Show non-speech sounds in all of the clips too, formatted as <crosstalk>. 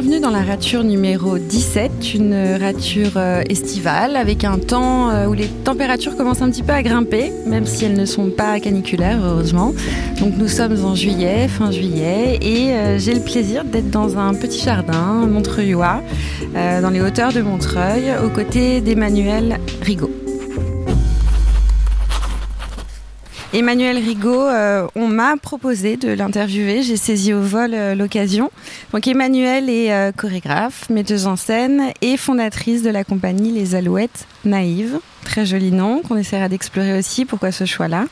Bienvenue dans la rature numéro 17, une rature euh, estivale avec un temps euh, où les températures commencent un petit peu à grimper, même si elles ne sont pas caniculaires, heureusement. Donc nous sommes en juillet, fin juillet, et euh, j'ai le plaisir d'être dans un petit jardin montreuillois, dans les hauteurs de Montreuil, aux côtés d'Emmanuel Rigaud. Emmanuel Rigaud, euh, on m'a proposé de l'interviewer. J'ai saisi au vol euh, l'occasion. Donc Emmanuel est euh, chorégraphe, metteuse en scène et fondatrice de la compagnie Les Alouettes Naïves. Très joli nom qu'on essaiera d'explorer aussi. Pourquoi ce choix-là?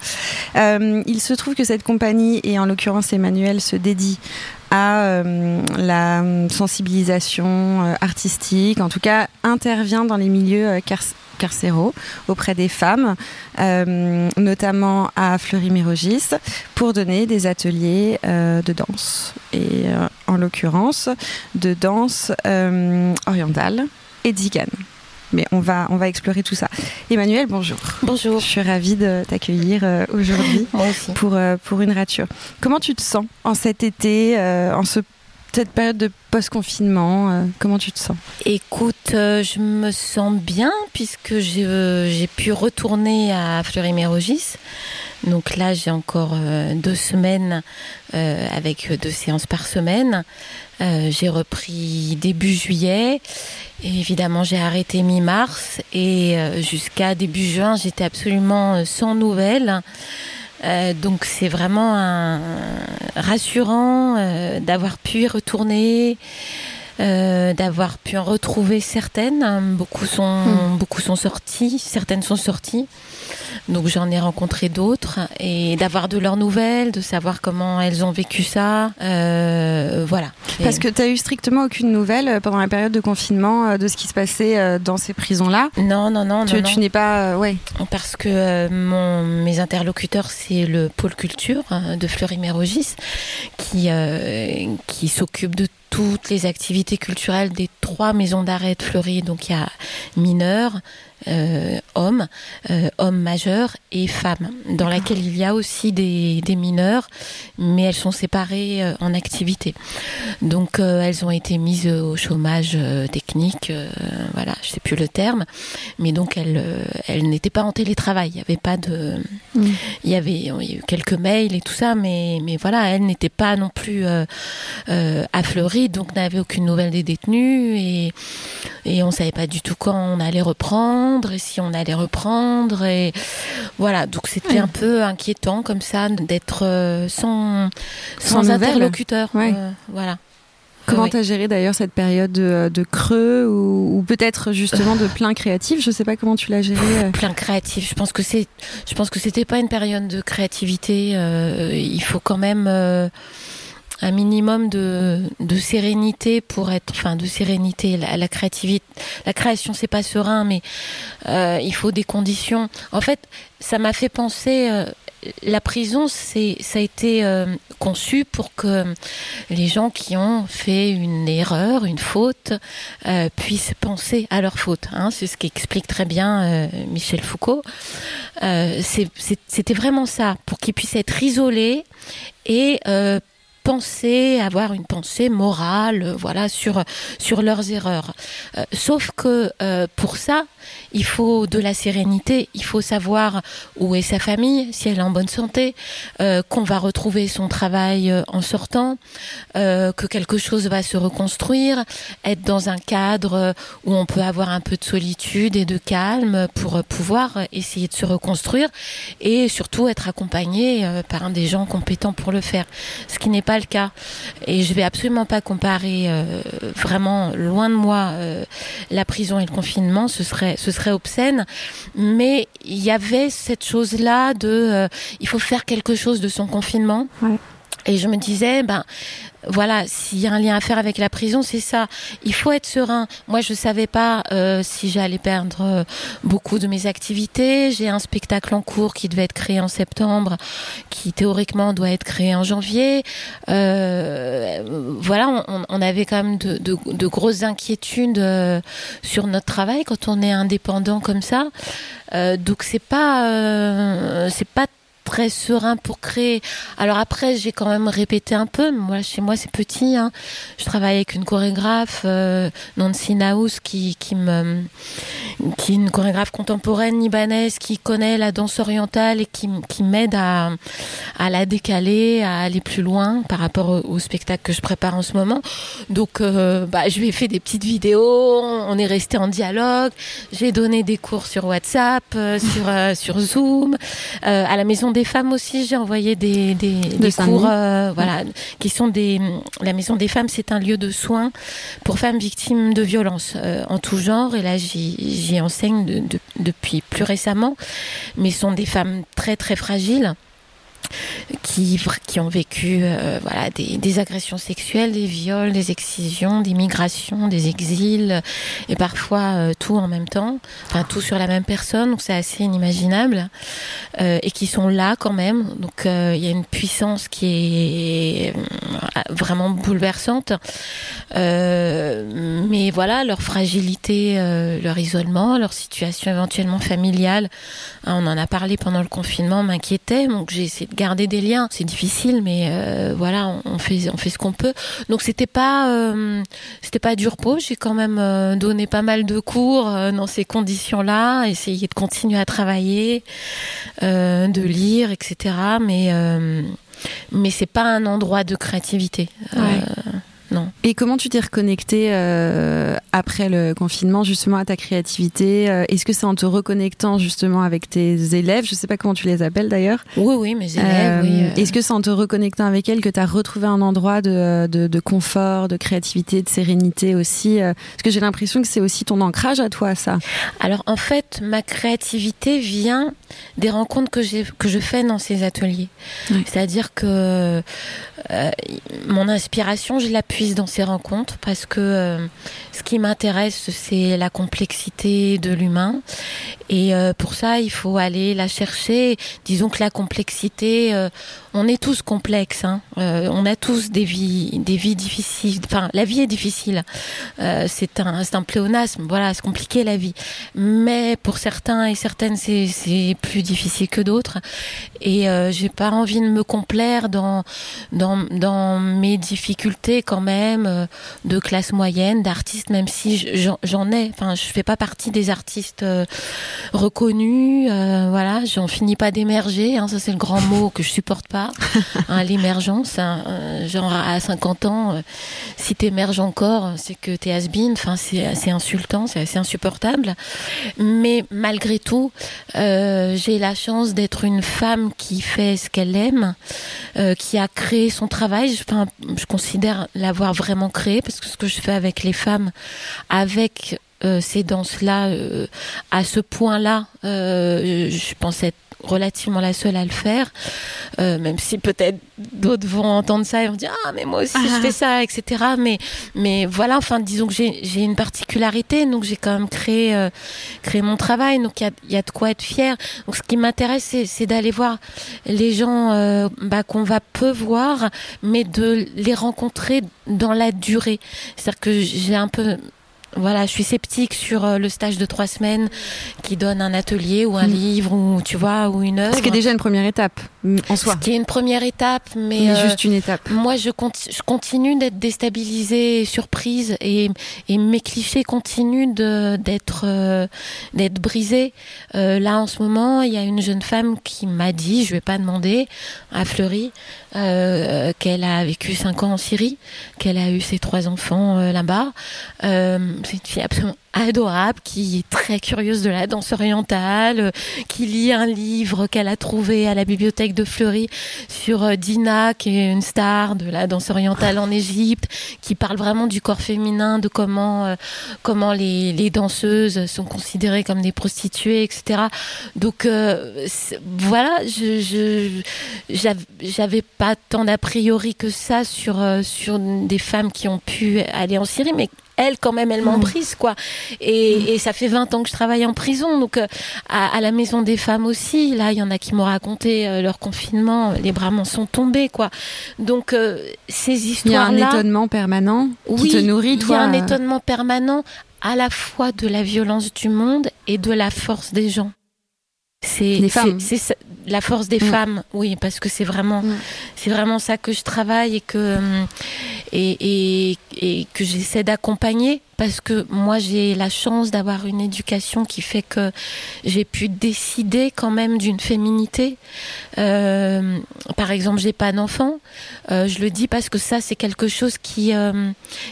Il se trouve que cette compagnie, et en l'occurrence Emmanuel, se dédie à la sensibilisation artistique, en tout cas intervient dans les milieux carcéraux auprès des femmes, euh, notamment à Fleury-Mérogis, pour donner des ateliers euh, de danse. Et euh, en l'occurrence, de danse orientale et zigane. Mais on va, on va explorer tout ça. Emmanuel, bonjour. Bonjour. Je suis ravie de t'accueillir aujourd'hui <laughs> pour, pour une rature. Comment tu te sens en cet été, en ce cette période de post-confinement euh, Comment tu te sens? Écoute, euh, je me sens bien puisque j'ai euh, pu retourner à Fleury-Mérogis. Donc là, j'ai encore deux semaines avec deux séances par semaine. J'ai repris début juillet. Et évidemment, j'ai arrêté mi-mars. Et jusqu'à début juin, j'étais absolument sans nouvelles. Euh, donc c'est vraiment rassurant euh, d'avoir pu y retourner, euh, d'avoir pu en retrouver certaines. Beaucoup sont, hmm. beaucoup sont sorties, certaines sont sorties. Donc j'en ai rencontré d'autres et d'avoir de leurs nouvelles, de savoir comment elles ont vécu ça. Euh, voilà. Parce que tu as eu strictement aucune nouvelle euh, pendant la période de confinement euh, de ce qui se passait dans ces prisons-là? Non, non, non. Tu, non, tu n'es pas. ouais. Parce que mon, mes interlocuteurs, c'est le pôle culture hein, de Fleury-Mérogis qui, qui s'occupe de toutes les activités culturelles des trois maisons d'arrêt de Fleury. Donc il y a mineurs, euh, hommes, euh, hommes majeurs et femmes, dans laquelle il y a aussi des, des mineurs, mais elles sont séparées euh, en activité. Donc elles ont été mises au chômage technique, voilà, je sais plus le terme, mais donc elles, elles n'étaient pas en télétravail. Il y avait pas de, mm. il y avait, il y a eu quelques mails et tout ça, mais mais voilà, elles n'étaient pas non plus affleuries, donc n'avaient aucune nouvelle des détenus et et on savait pas du tout quand on allait reprendre et si on allait reprendre. Et voilà, donc c'était un peu inquiétant comme ça d'être euh, sans, sans, interlocuteur. Euh, voilà. Comment tu as géré d'ailleurs cette période de, creux ou, peut-être justement de plein créatif? Je sais pas comment tu l'as géré. Euh. Plein créatif. Je pense que c'est, je pense que c'était pas une période de créativité. il faut quand même un minimum de, de, sérénité pour être, enfin, de sérénité. La, la créativité, la création, c'est pas serein, mais euh, il faut des conditions. En fait, ça m'a fait penser. Euh, la prison, c'est, ça a été euh, conçu pour que les gens qui ont fait une erreur, une faute, euh, puissent penser à leur faute. Hein. C'est ce qui explique très bien euh, Michel Foucault. c'était vraiment ça, pour qu'ils puissent être isolés et penser, avoir une pensée morale, euh, voilà, sur sur leurs erreurs. Euh, sauf que euh, pour ça, il faut de la sérénité, il faut savoir où est sa famille, si elle est en bonne santé, qu'on va retrouver son travail en sortant, que quelque chose va se reconstruire, être dans un cadre où on peut avoir un peu de solitude et de calme pour pouvoir essayer de se reconstruire et surtout être accompagné par un des gens compétents pour le faire. Ce qui n'est pas le cas. Et je vais absolument pas comparer euh, vraiment loin de moi euh, la prison et le confinement. Ce serait, ce serait obscène. Mais il y avait cette chose-là de, euh, il faut faire quelque chose de son confinement. Et je me disais, ben voilà, s'il y a un lien à faire avec la prison, c'est ça. Il faut être serein. Moi, je savais pas euh, si j'allais perdre euh, beaucoup de mes activités. J'ai un spectacle en cours qui devait être créé en septembre, qui théoriquement doit être créé en janvier. Euh, voilà, on, on, avait quand même de, de, de grosses inquiétudes euh, sur notre travail quand on est indépendant comme ça. donc c'est pas, c'est pas très serein pour créer. Alors après, j'ai quand même répété un peu. Moi, chez moi, c'est petit. Hein. Je travaille avec une chorégraphe, euh, Nancy Naus, qui, qui me, qui est une chorégraphe contemporaine libanaise, qui connaît la danse orientale et qui, qui m'aide à, à la décaler, à aller plus loin par rapport au, spectacle que je prépare en ce moment. Donc, euh, bah, je lui ai fait des petites vidéos. On est resté en dialogue. J'ai donné des cours sur WhatsApp, euh, sur, sur Zoom, à la maison des femmes aussi, j'ai envoyé des, des, cours, euh, voilà, qui sont des. La maison des femmes, c'est un lieu de soins pour femmes victimes de violences euh, en tout genre. Et là, j'y enseigne depuis plus récemment, mais ce sont des femmes très très fragiles qui, qui ont vécu euh, voilà, des, agressions sexuelles, des viols, des excisions, des migrations, des exils, et parfois euh, tout en même temps, enfin tout sur la même personne, donc c'est assez inimaginable, euh, et qui sont là quand même. Donc il y a une puissance qui est vraiment bouleversante, mais voilà, leur fragilité, leur isolement, leur situation éventuellement familiale, hein, on en a parlé pendant le confinement, m'inquiétait, donc j'ai essayé de garder des liens. C'est difficile, mais euh, voilà, on, fait on fait ce qu'on peut. Donc c'était pas euh, c'était pas du repos. J'ai quand même euh, donné pas mal de cours dans ces conditions-là, essayer de continuer à travailler, de lire, etc. Mais mais c'est pas un endroit de créativité. Non. Et comment tu t'es reconnecté euh, après le confinement justement à ta créativité euh, Est-ce que c'est en te reconnectant justement avec tes élèves? Je sais pas comment tu les appelles d'ailleurs. Oui, oui, mes élèves. Euh, est-ce que c'est en te reconnectant avec elles que tu as retrouvé un endroit de, de, de, confort, de créativité, de sérénité aussi Parce que j'ai l'impression que c'est aussi ton ancrage à toi, ça. Alors en fait, ma créativité vient des rencontres que, que je fais dans ces ateliers. C'est-à-dire que mon inspiration, je l'appuie dans ces rencontres parce que euh, ce qui m'intéresse, c'est la complexité de l'humain. Et euh, pour ça, il faut aller la chercher. Disons que la complexité, euh, on est tous complexes. Hein. on a tous des vies, des vies difficiles. Enfin, la vie est difficile. c'est un, un pléonasme. Voilà, c'est compliqué la vie. Mais pour certains et certaines, c'est plus difficile que d'autres. Et j'ai pas envie de me complaire dans, dans, dans mes difficultés quand même euh, de classe moyenne, d'artistes, même si j'en ai. Enfin, je fais pas partie des artistes euh, reconnus. Euh, voilà, j'en finis pas d'émerger. Hein, ça, c'est le grand mot que je supporte pas. <laughs> Hein, l'émergence, hein, genre à 50 ans, si t'émerges encore, c'est que t'es has-been. Enfin, c'est assez insultant, c'est assez insupportable. Mais malgré tout, j'ai la chance d'être une femme qui fait ce qu'elle aime, qui a créé son travail. Enfin, je considère la avoir vraiment créé, parce que ce que je fais avec les femmes, avec euh, ces danses-là, euh, à ce point-là, euh, je pense être relativement la seule à le faire, euh, même si peut-être d'autres vont entendre ça et vont dire ah mais moi aussi je fais ça, etc. Mais mais voilà, enfin disons que j'ai une particularité, donc j'ai quand même créé euh, créé mon travail, donc il y a, y a, de quoi être fier. Donc ce qui m'intéresse c'est d'aller voir les gens euh, bah, qu'on va peu voir, mais de les rencontrer dans la durée. C'est-à-dire que j'ai un peu voilà, je suis sceptique sur euh, le stage de trois semaines qui donne un atelier ou un mm. livre ou tu vois ou une œuvre. Ce qui est déjà une première étape mm, en soi. Ce qui est une première étape, mais, euh, juste une étape. Moi, je, je continue d'être déstabilisée, surprise, et, et mes clichés continuent d'être euh, d'être brisés. là, en ce moment, il y a une jeune femme qui m'a dit, je vais pas demander, à Fleury, qu'elle a vécu cinq ans en Syrie, qu'elle a eu ses trois enfants là-bas. C'est une fille absolument adorable, qui est très curieuse de la danse orientale, euh, qui lit un livre qu'elle a trouvé à la bibliothèque de Fleury sur euh, Dina, qui est une star de la danse orientale en Égypte, qui parle vraiment du corps féminin, de comment euh, comment les, les, danseuses sont considérées comme des prostituées, etc. Donc voilà, je j'avais pas tant d'a priori que ça sur sur des femmes qui ont pu aller en Syrie, mais elle quand même elle m'emprise quoi. Et, ça fait 20 ans que je travaille en prison. Donc euh, à, la maison des femmes aussi là il y en a qui m'ont raconté euh, leur confinement. Les bras m'en sont tombés quoi. Donc euh, ces histoires là il y a un étonnement permanent qui te nourrit toi il y a un étonnement permanent à la fois de la violence du monde et de la force des gens c'est c'est la force des mm. femmes, oui, parce que c'est vraiment, mm. c'est vraiment ça que je travaille et que et, et, et que j'essaie d'accompagner parce que moi j'ai la chance d'avoir une éducation qui fait que j'ai pu décider quand même d'une féminité. Euh, par exemple, j'ai pas d'enfant. Euh, je le dis parce que ça c'est quelque chose qui euh,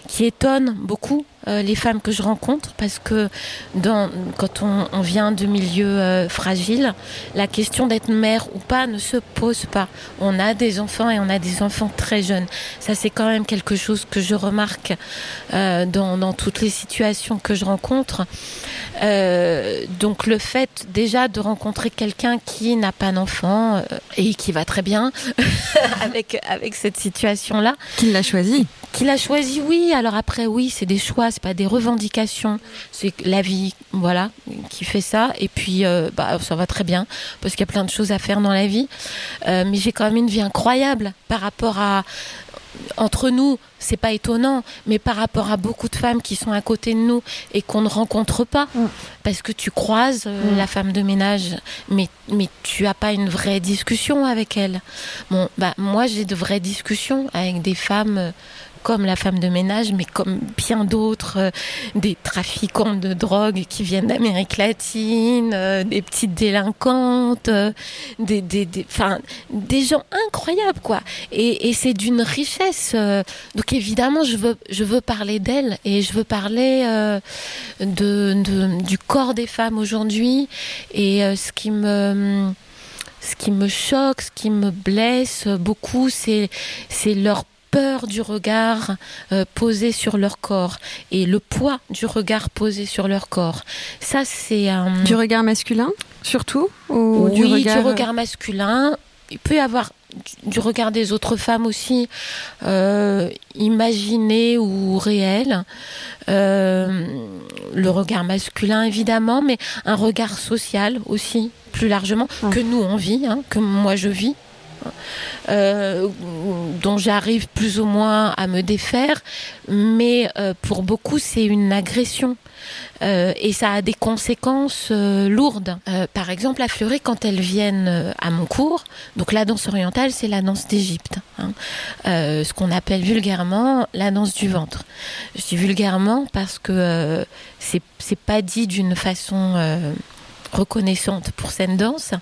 qui étonne beaucoup euh, les femmes que je rencontre parce que dans, quand on, on vient de milieux euh, fragiles, la question d'être mère ou pas ne se pose pas. On a des enfants et on a des enfants très jeunes. Ça c'est quand même quelque chose que je remarque euh, dans, dans, toutes les situations que je rencontre. Euh, donc le fait déjà de rencontrer quelqu'un qui n'a pas d'enfant euh, et qui va très bien <laughs> avec, avec cette situation-là. Qui l'a choisi Qui l'a choisi, oui. Alors après, oui, c'est des choix c'est pas des revendications, c'est la vie, voilà, qui fait ça. Et puis, euh, bah, ça va très bien parce qu'il y a plein de choses à faire dans la vie. Euh, mais j'ai quand même une vie incroyable par rapport à entre nous, c'est pas étonnant, mais par rapport à beaucoup de femmes qui sont à côté de nous et qu'on ne rencontre pas, mm. parce que tu croises euh, mm. la femme de ménage, mais, mais tu as pas une vraie discussion avec elle. Bon, bah, moi, j'ai de vraies discussions avec des femmes euh, comme la femme de ménage, mais comme bien d'autres, euh, des trafiquants de drogue qui viennent d'Amérique latine, euh, des petites délinquantes, euh, des, des, des, des gens incroyables, quoi. Et, et c'est d'une richesse. euh, donc évidemment, je veux, je veux parler d'elles et je veux parler de, de, du corps des femmes aujourd'hui et ce qui me ce qui me choque, ce qui me blesse beaucoup, c'est c'est leur peur du regard euh, posé sur leur corps et le poids du regard posé sur leur corps. Ça, c'est un... Du regard masculin, surtout ou oui, du regard... du regard masculin. Il peut y avoir du, regard des autres femmes aussi, euh, imaginé ou réel. Euh, le regard masculin, évidemment, mais un regard social aussi, plus largement, Ouais. que nous on vit, hein, que moi je vis. Euh, dont j'arrive plus ou moins à me défaire, mais euh, pour beaucoup c'est une agression euh, et ça a des conséquences lourdes. Par exemple, à Fleury, quand elles viennent à mon cours, donc la danse orientale, c'est la danse d'Égypte, hein. Ce qu'on appelle vulgairement la danse du ventre. Je dis vulgairement parce que c'est pas dit d'une façon reconnaissante pour cette danse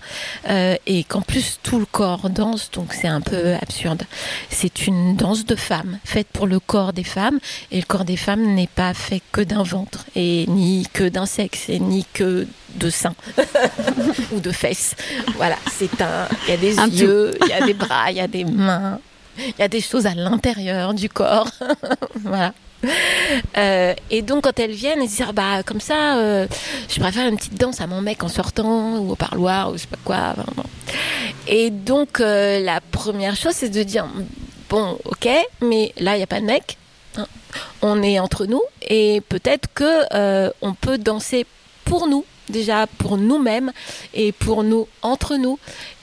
euh, et qu'en plus tout le corps danse donc c'est un peu absurde. C'est une danse de femmes faite pour le corps des femmes et le corps des femmes n'est pas fait que d'un ventre et ni que d'un sexe et ni que de seins <laughs> ou de fesses. Voilà c'est un il y a des Un yeux il y a des bras il y a des mains il y a des choses à l'intérieur du corps. <laughs> Voilà <laughs> euh, et donc quand elles viennent, elles se disent Ah, bah comme ça, euh, je préfère une petite danse à mon mec en sortant ou au parloir ou je sais pas quoi. Et donc euh, la première chose c'est de dire bon ok, mais là il y a pas de mec, hein. on est entre nous et peut-être que on peut danser pour nous déjà pour nous-mêmes et pour nous entre nous.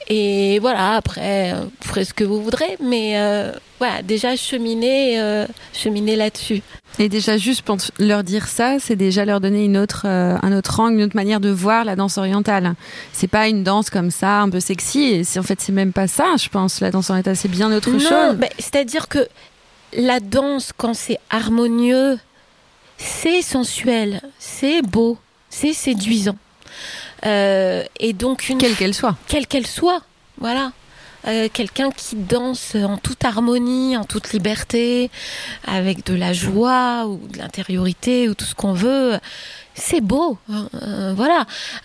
Et voilà, après, euh, vous ferez ce que vous voudrez, mais euh, voilà, déjà cheminer, euh, cheminer là-dessus. Et déjà, juste pour leur dire ça, c'est déjà leur donner une autre, euh, un autre angle, une autre manière de voir la danse orientale. C'est pas une danse comme ça, un peu sexy. Et en fait, c'est même pas ça, je pense. La danse orientale, c'est bien autre non, chose. ben, c'est-à-dire que la danse, quand c'est harmonieux, c'est sensuel, c'est beau, c'est séduisant. Euh, et donc une Quelle qu'elle soit. quelle qu'elle soit, voilà. Euh, quelqu'un qui danse en toute harmonie, en toute liberté, avec de la joie ou de l'intériorité ou tout ce qu'on veut, c'est beau. Euh, voilà.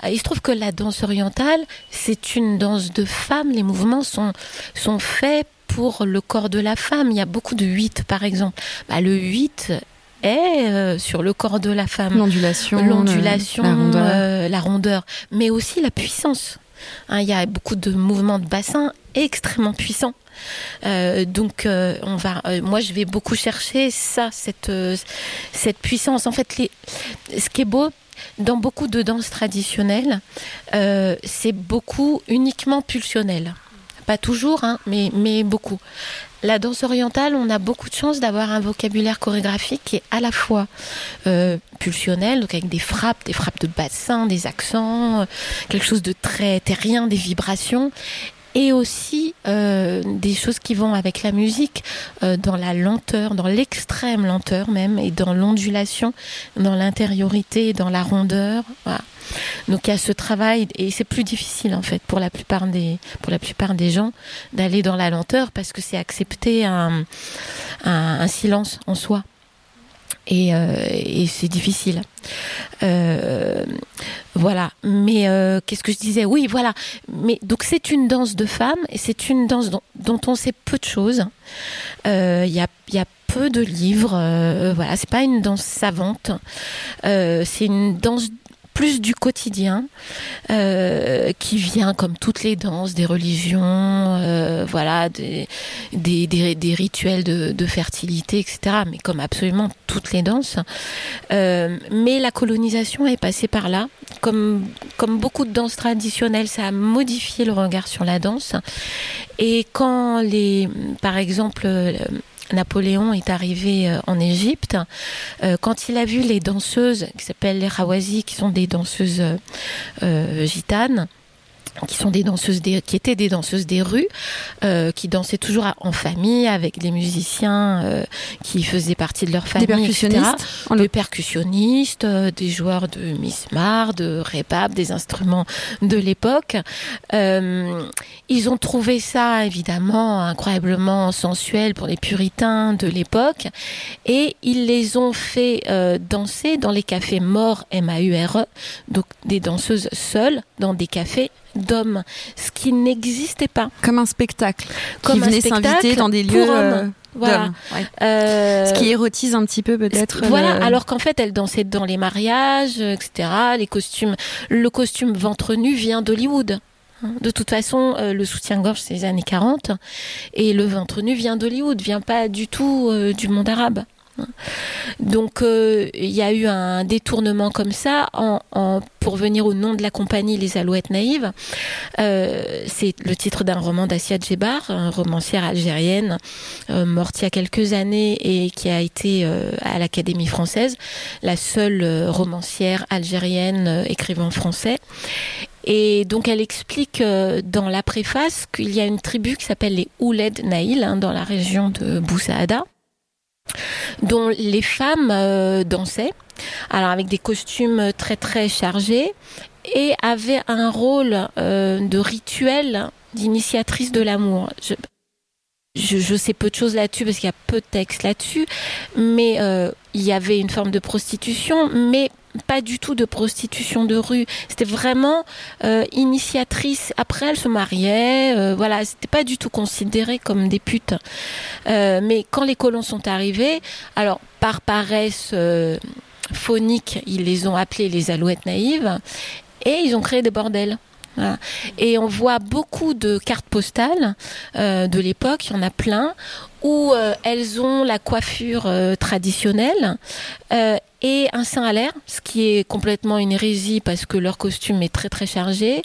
Il se trouve que la danse orientale, c'est une danse de femme. Les mouvements sont, sont faits pour le corps de la femme. Il y a beaucoup de 8, par exemple. Bah, le 8 est euh, sur le corps de la femme L'ondulation. l'ondulation, la rondeur. euh, la rondeur, mais aussi la puissance. Hein, Il y a beaucoup de mouvements de bassin extrêmement puissants. Euh, donc, euh, on va, euh, moi, je vais beaucoup chercher ça, cette, euh, cette puissance. En fait, les, ce qui est beau dans beaucoup de danses traditionnelles, euh, c'est beaucoup uniquement pulsionnel. Pas toujours, hein, mais, mais beaucoup. La danse orientale, on a beaucoup de chance d'avoir un vocabulaire chorégraphique qui est à la fois euh, pulsionnel, donc avec des frappes, des frappes de bassin, des accents, euh, quelque chose de très terrien, des vibrations, et aussi euh, des choses qui vont avec la musique, euh, dans la lenteur, dans l'extrême lenteur même, et dans l'ondulation, dans l'intériorité, dans la rondeur. Voilà. Donc il y a ce travail et c'est plus difficile en fait pour la plupart des pour la plupart des gens d'aller dans la lenteur parce que c'est accepter un, silence en soi et, euh, et c'est difficile. Euh, voilà. Mais euh, qu'est-ce que je disais? Oui, voilà. Mais donc c'est une danse de femmes et c'est une danse dont, on sait peu de choses. Il y a, y, a, peu de livres. voilà, c'est pas une danse savante. c'est une danse plus du quotidien, euh, qui vient comme toutes les danses, des religions, euh, voilà, des, des, des, rituels de, de, fertilité, etc. Mais comme absolument toutes les danses. Euh, mais la colonisation est passée par là. Comme, comme beaucoup de danses traditionnelles, ça a modifié le regard sur la danse. Et quand les, par exemple, Napoléon est arrivé euh, en Égypte, euh, quand il a vu les danseuses qui s'appellent les Hawazi, qui sont des danseuses euh, gitanes, qui sont des danseuses des, qui étaient des danseuses des rues, euh, qui dansaient toujours en famille avec des musiciens euh, qui faisaient partie de leur famille, des percussionnistes, etc. des percussionnistes, euh, des joueurs de mismar, de rebab, des instruments de l'époque. Euh, ils ont trouvé ça évidemment incroyablement sensuel pour les puritains de l'époque et ils les ont fait euh, danser dans les cafés morts M-A-U-R-E, donc des danseuses seules dans des cafés d'hommes, ce qui n'existait pas. Comme un spectacle. Comme qui venait s'inviter dans des lieux. Euh, voilà. Ouais. Euh, ce qui érotise un petit peu peut-être. Voilà, le... alors qu'en fait elle dansait dans les mariages, etc. Les costumes, le costume ventre nu vient d'Hollywood. Hein. De toute façon, euh, le soutien-gorge, c'est les années 40. Et le ventre nu vient d'Hollywood, vient pas du tout euh, du monde arabe. Donc euh, il y a eu un détournement comme ça en, en, pour venir au nom de la compagnie Les Alouettes Naïves. Euh, c'est le titre d'un roman d'Assia Djebar, romancière algérienne euh, morte il y a quelques années et qui a été euh, à l'Académie française, la seule euh, romancière algérienne écrivant français. Et donc elle explique dans la préface qu'il y a une tribu qui s'appelle les Ouled Naïl hein, dans la région de Boussaada dont les femmes euh, dansaient, alors avec des costumes très très chargés et avaient un rôle euh, de rituel d'initiatrice de l'amour. Je, sais peu de choses là-dessus parce qu'il y a peu de textes là-dessus, mais euh, il y avait une forme de prostitution, mais pas du tout de prostitution de rue. C'était vraiment euh, initiatrice. Après, elle se mariait. Euh, voilà, c'était pas du tout considéré comme des putes. Euh, mais quand les colons sont arrivés, alors par paresse euh, phonique, ils les ont appelés les alouettes naïves et ils ont créé des bordels. Et on voit beaucoup de cartes postales de l'époque, il y en a plein, où elles ont la coiffure traditionnelle et un sein à l'air, ce qui est complètement une hérésie parce que leur costume est très très chargé,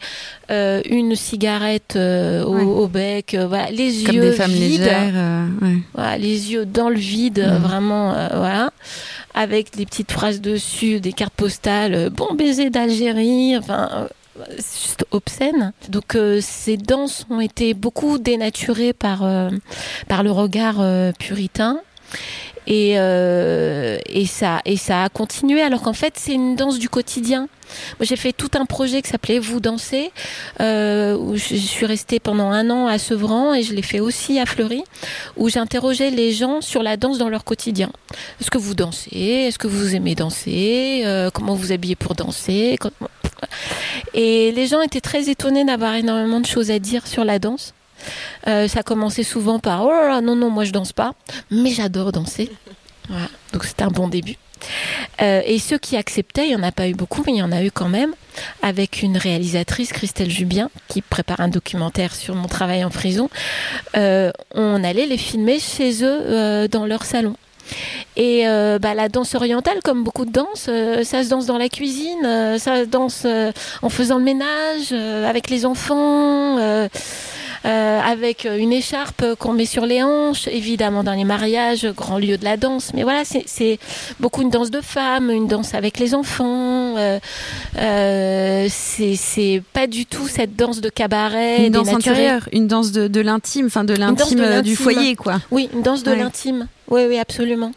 euh, une cigarette euh, au, ouais. au, bec, voilà, les Comme yeux des femmes vides, légères, ouais. voilà, les yeux dans le vide, mmh. vraiment, voilà, avec des petites phrases dessus, des cartes postales, bon baiser d'Algérie, enfin c'est juste obscène. Donc euh, ces danses ont été beaucoup dénaturées par, euh, par le regard euh, puritain. Et, euh, et, ça, et ça a continué alors qu'en fait c'est une danse du quotidien. Moi j'ai fait tout un projet qui s'appelait Vous dansez, euh, où je suis restée pendant un an à Sevran et je l'ai fait aussi à Fleury, où j'interrogeais les gens sur la danse dans leur quotidien. Est-ce que vous dansez? Est-ce que vous aimez danser? Euh, Comment vous habillez pour danser? Et les gens étaient très étonnés d'avoir énormément de choses à dire sur la danse. Euh, ça commençait souvent par oh non non moi je danse pas. Mais j'adore danser. Donc c'était un bon début. Euh, et ceux qui acceptaient il y en a pas eu beaucoup mais il y en a eu quand même avec une réalisatrice Christelle Jubien qui prépare un documentaire sur mon travail en prison. Euh, on allait les filmer chez eux dans leur salon. Et bah, la danse orientale, comme beaucoup de danses, ça se danse dans la cuisine, ça se danse en faisant le ménage, avec les enfants avec une écharpe qu'on met sur les hanches, évidemment dans les mariages, grand lieu de la danse. Mais voilà, c'est beaucoup une danse de femmes, une danse avec les enfants. c'est pas du tout cette danse de cabaret. Une danse intérieure, une danse de, l'intime, enfin de l'intime du foyer, quoi. Oui, une danse de l'intime. Oui, oui, absolument.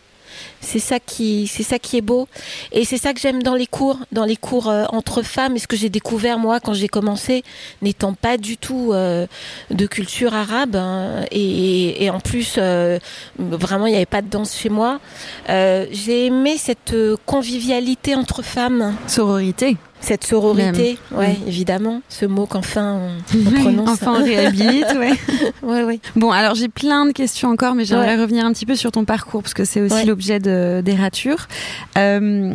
C'est ça qui, c'est ça qui est beau, et c'est ça que j'aime dans les cours, dans les cours euh, entre femmes. Et ce que j'ai découvert moi quand j'ai commencé, n'étant pas du tout euh, de culture arabe, hein, et, en plus euh, vraiment il n'y avait pas de danse chez moi. j'ai aimé cette convivialité entre femmes. Sororité cette sororité, ouais, mm. évidemment, ce mot qu'enfin on, <laughs> prononce. enfin on réhabilite, ouais. <laughs> ouais, ouais. Bon, alors j'ai plein de questions encore, mais j'aimerais revenir un petit peu sur ton parcours parce que c'est aussi l'objet d'Erature. Euh,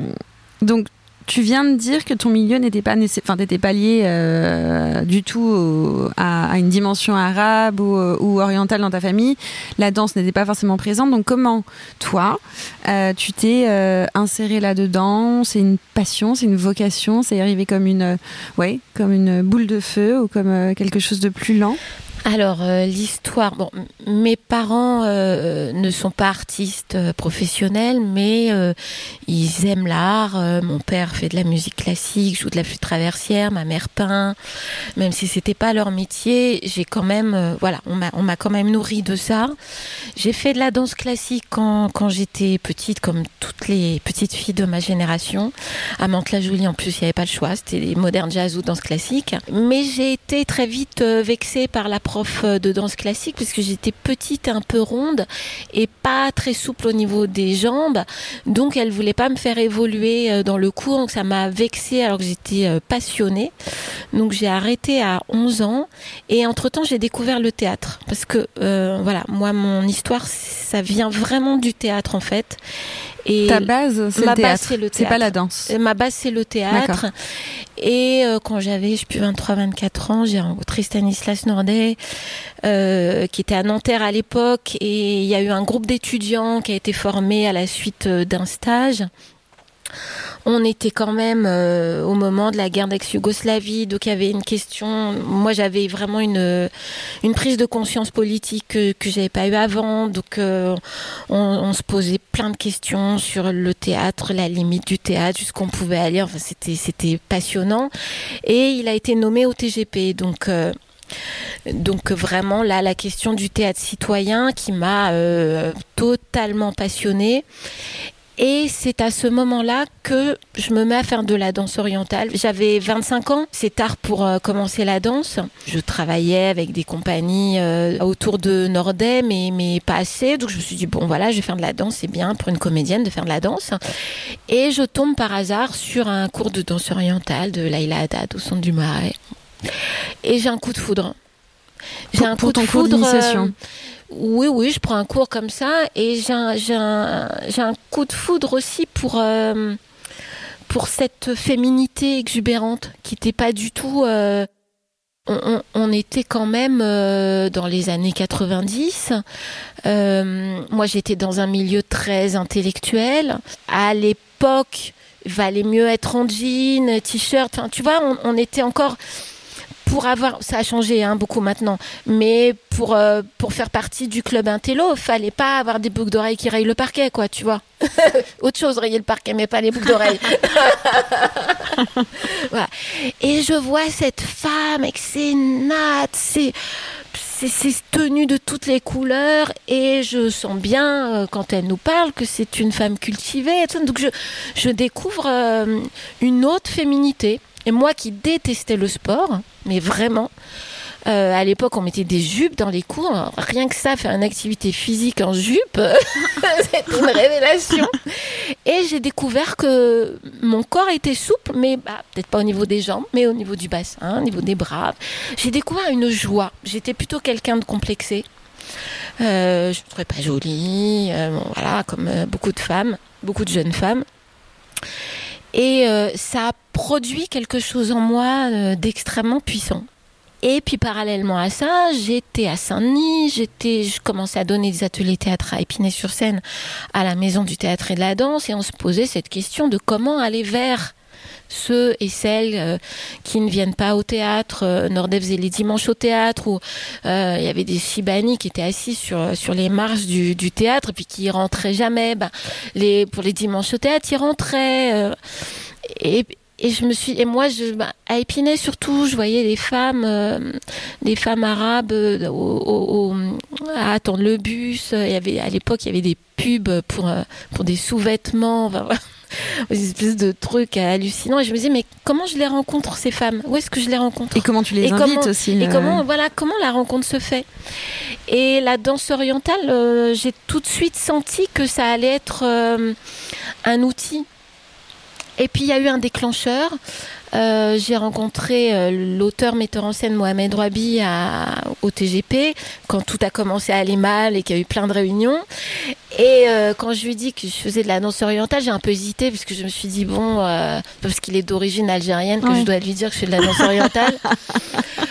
donc tu viens de dire que ton milieu n'était pas, enfin, pas lié euh, du tout à, une dimension arabe euh, ou, orientale dans ta famille. La danse n'était pas forcément présente. Donc comment, toi, euh, tu t'es inséré là-dedans? C'est une passion, c'est une vocation C'est arrivé comme une, ouais, comme une boule de feu ou comme quelque chose de plus lent? Alors euh, l'histoire, bon, mes parents euh, ne sont pas artistes euh, professionnels, mais ils aiment l'art. mon père fait de la musique classique, joue de la flûte traversière, ma mère peint. Même si c'était pas leur métier, j'ai quand même, voilà, on m'a, quand même nourri de ça. J'ai fait de la danse classique quand, quand j'étais petite, comme toutes les petites filles de ma génération. À Mantes-la-Jolie, en plus, il n'y avait pas le choix, c'était les modernes jazz ou danse classique. Mais j'ai été très vite vexée par la prof de danse classique puisque j'étais petite et un peu ronde et pas très souple au niveau des jambes. Donc elle voulait pas me faire évoluer euh, dans le cours, donc ça m'a vexée alors que j'étais euh, passionnée. Donc j'ai arrêté à 11 ans et entre-temps j'ai découvert le théâtre parce que euh, voilà, moi mon histoire ça vient vraiment du théâtre en fait. Et Ta base, c'est le théâtre. C'est pas la danse. Ma base, c'est le théâtre. Et euh, quand j'avais, je sais plus, 23-24 ans, j'ai rencontré Stanislas Nordet, euh, qui était à Nanterre à l'époque. Et il y a eu un groupe d'étudiants qui a été formé à la suite euh, d'un stage on était quand même euh, au moment de la guerre d'ex-Yougoslavie, donc il y avait une question. Moi, j'avais vraiment une une prise de conscience politique que que j'avais pas eu avant, donc euh, on, se posait plein de questions sur le théâtre, la limite du théâtre, jusqu'on pouvait aller. Enfin, c'était passionnant. Et il a été nommé au TGP, donc. Euh, donc vraiment là la question du théâtre citoyen qui m'a totalement passionnée et c'est à ce moment-là que je me mets à faire de la danse orientale. J'avais 25 ans, c'est tard pour euh, commencer la danse. Je travaillais avec des compagnies euh, autour de Nordem, mais, mais pas assez. Donc je me suis dit, bon voilà, je vais faire de la danse, c'est bien pour une comédienne de faire de la danse. Et je tombe par hasard sur un cours de danse orientale de Laila Haddad au centre du Marais. Et j'ai un coup de foudre. J'ai un coup de foudre. Euh, oui, oui, je prends un cours comme ça et j'ai un, un, coup de foudre aussi pour, euh, pour cette féminité exubérante qui n'était pas du tout. Euh, on, était quand même euh, dans les années 90. moi, j'étais dans un milieu très intellectuel. À l'époque, valait mieux être en jean, t-shirt. Enfin, tu vois, on, on était encore pour avoir, ça a changé hein, beaucoup maintenant, mais pour euh, pour faire partie du club intello, fallait pas avoir des boucles d'oreilles qui rayent le parquet, quoi, tu vois. <laughs> Autre chose, rayer le parquet, mais pas les boucles d'oreilles. <laughs> voilà. Et je vois cette femme avec ses nattes, ses tenues de toutes les couleurs et je sens bien euh, quand elle nous parle que c'est une femme cultivée. Donc je, je découvre euh, une autre féminité et moi qui détestais le sport, mais vraiment, euh, à l'époque, on mettait des jupes dans les cours. Rien que ça, faire une activité physique en jupe, <laughs> c'était une révélation. Et j'ai découvert que mon corps était souple, mais bah, peut-être pas au niveau des jambes, mais au niveau du bassin, au niveau des bras. J'ai découvert une joie. J'étais plutôt quelqu'un de complexé. Euh, je ne trouvais pas jolie, euh, voilà, comme beaucoup de femmes, beaucoup de jeunes femmes. Et ça a produit quelque chose en moi d'extrêmement puissant. Et puis parallèlement à ça, j'étais à Saint-Denis, j'étais, je commençais à donner des ateliers théâtre à Épinay-sur-Seine, à la Maison du théâtre et de la danse, et on se posait cette question de comment aller vers ceux et celles qui ne viennent pas au théâtre. Nordef faisait les dimanches au théâtre où il y avait des Shibani qui étaient assis sur, sur les marches du, théâtre et puis qui rentraient jamais. Ben, les, pour les dimanches au théâtre, ils rentraient. et, et je me suis et moi je bah, à Épinay surtout. Je voyais les femmes euh, les femmes arabes euh, au, à attendre le bus. Il y avait à l'époque il y avait des pubs pour euh, pour des sous-vêtements. Enfin, <laughs> des espèces de trucs hallucinants. Et je me disais mais comment je les rencontre ces femmes? Où est-ce que je les rencontre? Et comment tu les invites aussi et comment voilà comment la rencontre se fait? Et la danse orientale j'ai tout de suite senti que ça allait être un outil et puis il y a eu un déclencheur. Euh, j'ai rencontré euh, l'auteur metteur en scène Mohamed Rabi au TGP quand tout a commencé à aller mal et qu'il y a eu plein de réunions. Et euh, quand je lui ai dit que je faisais de la danse orientale, j'ai un peu hésité parce que je me suis dit bon, parce qu'il est d'origine algérienne, que je dois lui dire que je fais de la danse orientale. <laughs>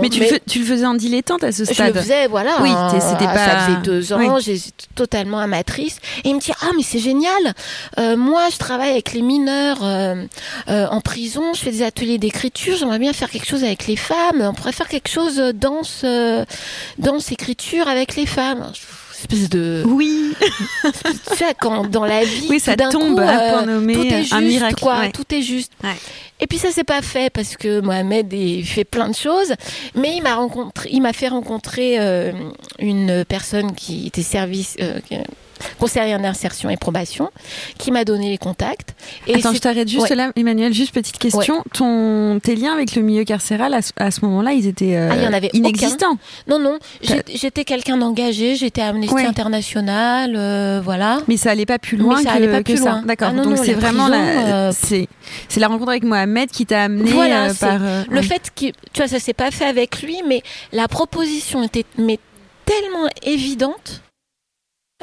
mais, tu, le faisais en dilettante à ce stade. Je le faisais, voilà. Oui, c'était pas. Ça faisait deux ans, j'étais totalement amatrice. Et il me dit ah mais c'est génial. Euh, moi, je travaille avec les mineurs euh, euh, en prison. Je fais des ateliers d'écriture. J'aimerais bien faire quelque chose avec les femmes. On pourrait faire quelque chose danse, danse écriture avec les femmes espèce de oui. <laughs> Tu sais quand dans la vie oui ça tombe à point nommé tout est juste, un miracle quoi tout est juste. Ouais. Et puis ça s'est pas fait parce que Mohamed il fait plein de choses, mais il m'a rencontré, il m'a fait rencontrer euh, une personne qui était service, euh, conseillère d'insertion et probation, qui m'a donné les contacts. Et Attends, je t'arrête juste là, Emmanuel, juste petite question. Ton, tes liens avec le milieu carcéral, à ce, moment-là, ils étaient euh, ah, avait inexistants. Non, non, j'étais quelqu'un d'engagé, j'étais à Amnesty International, euh, voilà. Mais ça allait pas plus loin ça que, allait pas plus ça. D'accord, ah, donc c'est vraiment la, euh, c'est, la rencontre avec Mohamed qui t'a amené voilà, par... le fait que, tu vois, ça s'est pas fait avec lui, mais la proposition était mais tellement évidente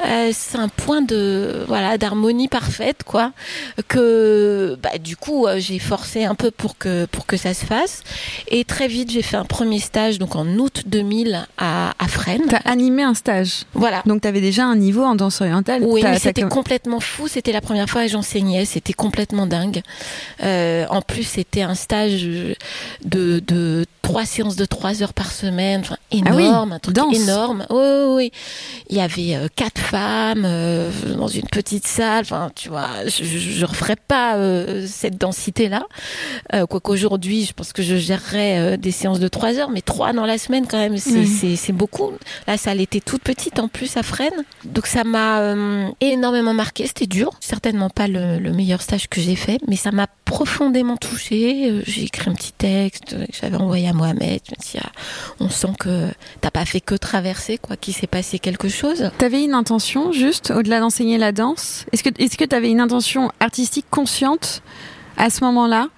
euh, c'est un point de voilà d'harmonie parfaite quoi que bah, du coup euh, j'ai forcé un peu pour que pour que ça se fasse et très vite j'ai fait un premier stage donc en août 2000 à, à Fresnes. T'as animé un stage. Voilà. Donc t'avais déjà un niveau en danse orientale. Oui, mais c'était complètement fou. C'était la première fois que j'enseignais. C'était complètement dingue. Euh, en plus c'était un stage de de trois séances de trois heures par semaine, enfin, ah énorme, un truc énorme. Oui, oui, oui. Il y avait euh, quatre femmes euh, dans une petite salle. Enfin, tu vois, je, je referais pas euh, cette densité-là. Quoique aujourd'hui, je pense que je gérerais des séances de trois heures, mais trois dans la semaine quand même, c'est beaucoup. La salle était toute petite en plus à Fresnes, donc ça m'a énormément marqué. C'était dur, certainement pas le, le meilleur stage que j'ai fait, mais ça m'a profondément touchée. J'ai écrit un petit texte que j'avais envoyé à Mohamed. Je me ah, on sent que t'as pas fait que traverser, quoi, qu'il s'est passé quelque chose. T'avais une intention, juste, au-delà d'enseigner la danse? Est-ce que est-ce que t'avais une intention artistique consciente à ce moment-là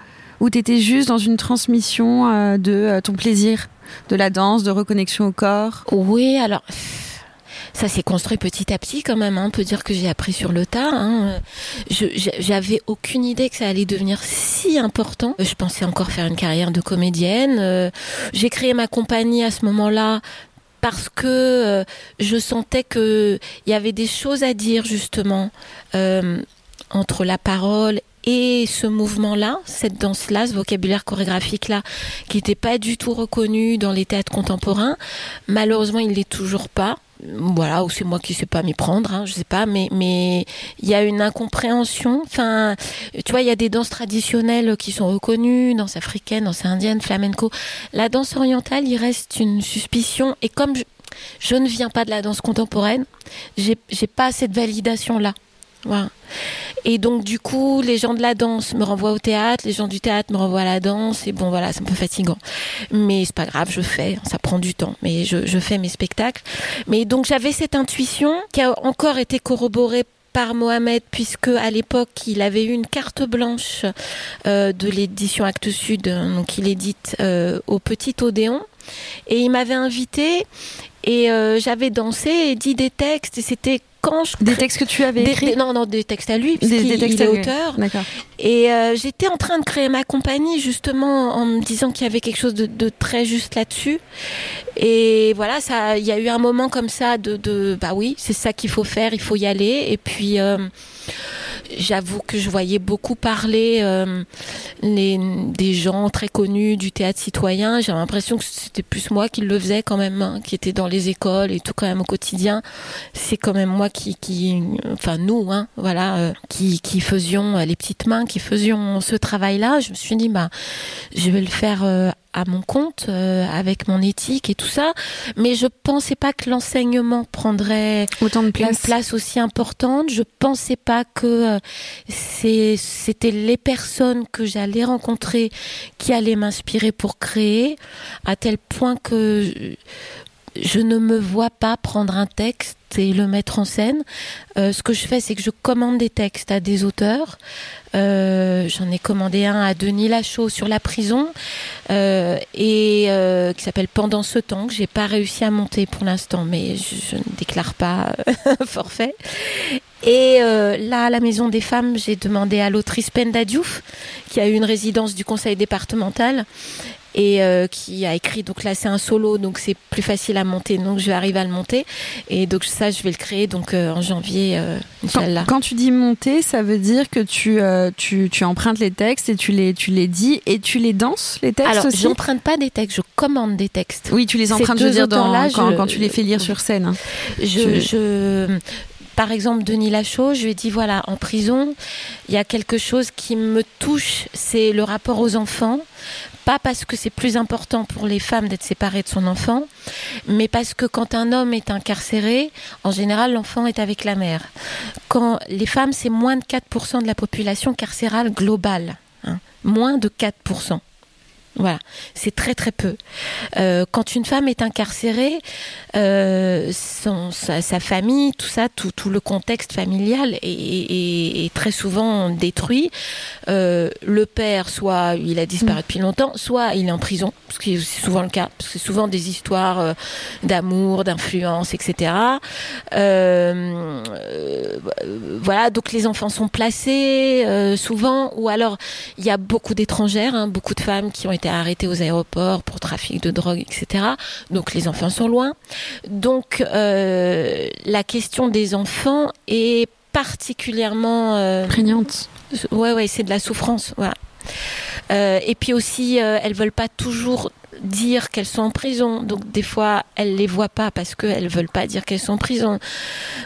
ou t'étais juste dans une transmission euh, de euh, ton plaisir de la danse, de reconnexion au corps? Oui, alors ça s'est construit petit à petit quand même. Hein. On peut dire que j'ai appris sur le tas. Hein. J'avais aucune idée que ça allait devenir si important. Je pensais encore faire une carrière de comédienne. Euh, j'ai créé ma compagnie à ce moment-là parce que euh, je sentais que il y avait des choses à dire justement euh, entre la parole et ce mouvement-là, cette danse-là, ce vocabulaire chorégraphique-là, qui n'était pas du tout reconnu dans les théâtres contemporains, malheureusement, il l'est toujours pas voilà, ou c'est moi qui sais pas m'y prendre, hein, je sais pas, mais mais il y a une incompréhension. Enfin, tu vois, il y a des danses traditionnelles qui sont reconnues, danse africaine, danse indienne, flamenco. La danse orientale, il reste une suspicion. Et comme je, je ne viens pas de la danse contemporaine, j'ai pas cette validation là. Voilà. Et donc du coup, les gens de la danse me renvoient au théâtre, les gens du théâtre me renvoient à la danse, et bon voilà, c'est un peu fatigant. Mais c'est pas grave, je fais, ça prend du temps, mais je, je fais mes spectacles. Mais donc j'avais cette intuition qui a encore été corroborée par Mohamed puisque à l'époque il avait eu une carte blanche euh, de l'édition Actes Sud, donc il édite euh, au Petit Odéon et il m'avait invité et euh, j'avais dansé et dit des textes et c'était des textes que tu avais écrits Non, non, des textes à lui, parce des, textes est auteur. Et euh, j'étais en train de créer ma compagnie justement en me disant qu'il y avait quelque chose de, très juste là-dessus. Et voilà, ça, il y a eu un moment comme ça de, de bah oui, c'est ça qu'il faut faire, il faut y aller. Et puis. Euh, j'avoue que je voyais beaucoup parler euh, les, des gens très connus du théâtre citoyen. J'ai l'impression que c'était plus moi qui le faisais quand même, hein, qui était dans les écoles et tout quand même au quotidien. C'est quand même moi qui, qui enfin nous, hein, voilà, euh, qui, qui faisions les petites mains, qui faisions ce travail-là. Je me suis dit, bah, je vais le faire à mon compte euh, avec mon éthique et tout ça, mais je pensais pas que l'enseignement prendrait autant de place. une place aussi importante. Je pensais pas que euh, c'était les personnes que j'allais rencontrer qui allaient m'inspirer pour créer, à tel point que je ne me vois pas prendre un texte et le mettre en scène. Euh, ce que je fais, c'est que je commande des textes à des auteurs. Euh, J'en ai commandé un à Denis Lachaud sur la prison euh, et qui s'appelle Pendant ce temps que j'ai pas réussi à monter pour l'instant, mais je, ne déclare pas <laughs> forfait. Et là, à la Maison des Femmes, j'ai demandé à l'autrice Penda Diouf, qui a eu une résidence du conseil départemental, et euh, qui a écrit donc là c'est un solo donc c'est plus facile à monter donc je vais arriver à le monter. Et donc ça je vais le créer donc euh, en janvier euh, quand, quand, tu dis monter ça veut dire que tu, tu, tu empruntes les textes et tu les tu les dis et tu les danses les textes alors aussi? j'emprunte pas des textes je commande des textes. Oui tu les empruntes je veux dire dans, quand, je, quand tu les fais lire sur scène hein. je, je par exemple, Denis Lachaud, je lui ai dit voilà, en prison, il y a quelque chose qui me touche, c'est le rapport aux enfants. Pas parce que c'est plus important pour les femmes d'être séparées de son enfant, mais parce que quand un homme est incarcéré, en général, l'enfant est avec la mère. Quand les femmes, c'est moins de 4% de la population carcérale globale. Hein, moins de 4%. Voilà, c'est très très peu. Euh, quand une femme est incarcérée, euh, son, sa, sa, famille, tout ça, tout, tout le contexte familial est, est, est très souvent détruit. Euh, le père, soit il a disparu depuis longtemps, soit il est en prison, ce qui est souvent le cas, parce que c'est souvent des histoires d'amour, d'influence, etc. Voilà, donc les enfants sont placés souvent, ou alors il y a beaucoup d'étrangères, hein, beaucoup de femmes qui ont été arrêtées aux aéroports pour trafic de drogue, etc. Donc les enfants sont loin. Donc euh, la question des enfants est particulièrement euh, prégnante. Ouais, ouais, c'est de la souffrance. Voilà. Euh, et puis aussi, elles veulent pas toujours dire qu'elles sont en prison. Donc des fois, elles les voient pas parce qu'elles veulent pas dire qu'elles sont en prison.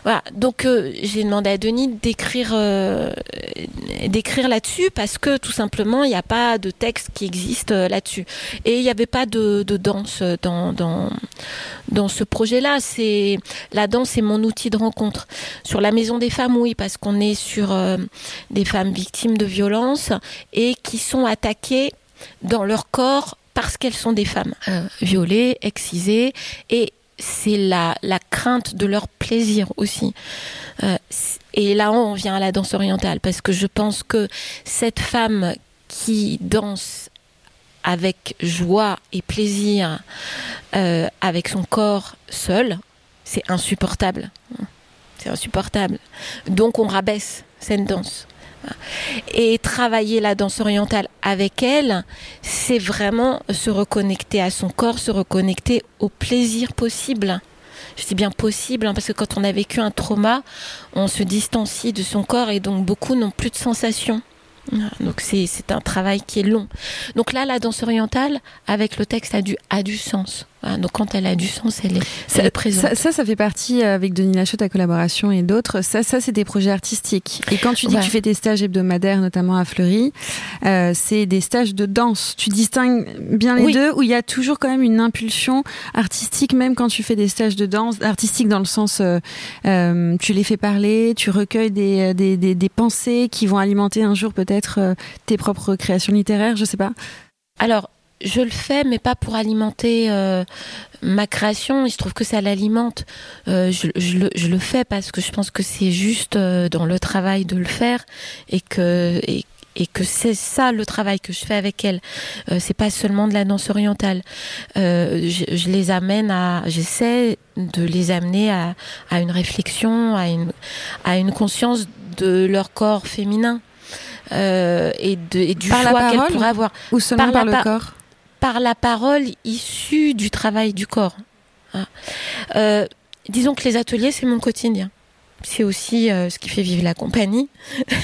Voilà. Donc euh, j'ai demandé à Denis d'écrire euh, d'écrire là-dessus parce que tout simplement, il n'y a pas de texte qui existe euh, là-dessus. Et il n'y avait pas de, danse dans, dans, dans ce projet-là. C'est la danse est mon outil de rencontre. Sur la maison des femmes, oui, parce qu'on est sur des femmes victimes de violences et qui sont attaquées dans leur corps parce qu'elles sont des femmes euh, violées, excisées, et c'est la, la crainte de leur plaisir aussi. Euh, et là, on vient à la danse orientale, parce que je pense que cette femme qui danse avec joie et plaisir, euh, avec son corps seul, c'est insupportable. C'est insupportable. Donc on rabaisse cette danse. Et travailler la danse orientale avec elle, c'est vraiment se reconnecter à son corps, se reconnecter au plaisir possible. Je dis bien possible, hein, parce que quand on a vécu un trauma, on se distancie de son corps et donc beaucoup n'ont plus de sensations. Donc c'est un travail qui est long. Donc là, la danse orientale, avec le texte, a du, a du sens. Voilà, donc quand elle a du sens, elle est, ça, elle est présente. Ça, ça, ça, fait partie euh, avec Denis Lachaud, ta collaboration et d'autres. Ça, ça c'est des projets artistiques. Et quand tu dis ouais. que tu fais tes stages hebdomadaires, notamment à Fleury, euh, c'est des stages de danse. Tu distingues bien les oui. deux, où il y a toujours quand même une impulsion artistique, même quand tu fais des stages de danse, artistique dans le sens, euh, euh, tu les fais parler, tu recueilles des, des, des, des pensées qui vont alimenter un jour peut-être euh, tes propres créations littéraires, je sais pas. Alors, je le fais, mais pas pour alimenter euh, ma création. Il se trouve que ça l'alimente. Euh, je, je, le, je, le, fais parce que je pense que c'est juste euh, dans le travail de le faire et que et, et que c'est ça le travail que je fais avec elle. Euh, c'est pas seulement de la danse orientale. Euh, je, je, les amène à, j'essaie de les amener à, à une réflexion, à une, à une conscience de leur corps féminin. Euh, et, de, et du par choix qu'elle pourrait avoir. Ou seulement par, par le corps? Par la parole issue du travail du corps. Euh, disons que les ateliers, c'est mon quotidien. c'est aussi euh, ce qui fait vivre la compagnie.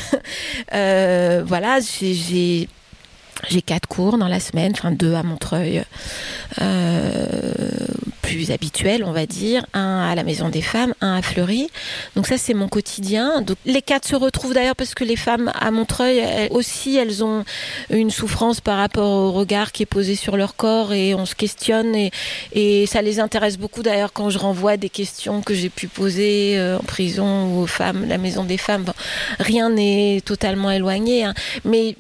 <laughs> euh, voilà, j'ai j'ai quatre cours dans la semaine, enfin deux à Montreuil, euh, plus habituels, on va dire, un à la Maison des Femmes, un à Fleury. Donc ça, c'est mon quotidien. Donc les quatre se retrouvent d'ailleurs parce que les femmes à Montreuil aussi, elles ont une souffrance par rapport au regard qui est posé sur leur corps et on se questionne et, ça les intéresse beaucoup d'ailleurs quand je renvoie des questions que j'ai pu poser euh, en prison ou aux femmes, la Maison des Femmes. Rien n'est totalement éloigné, hein. mais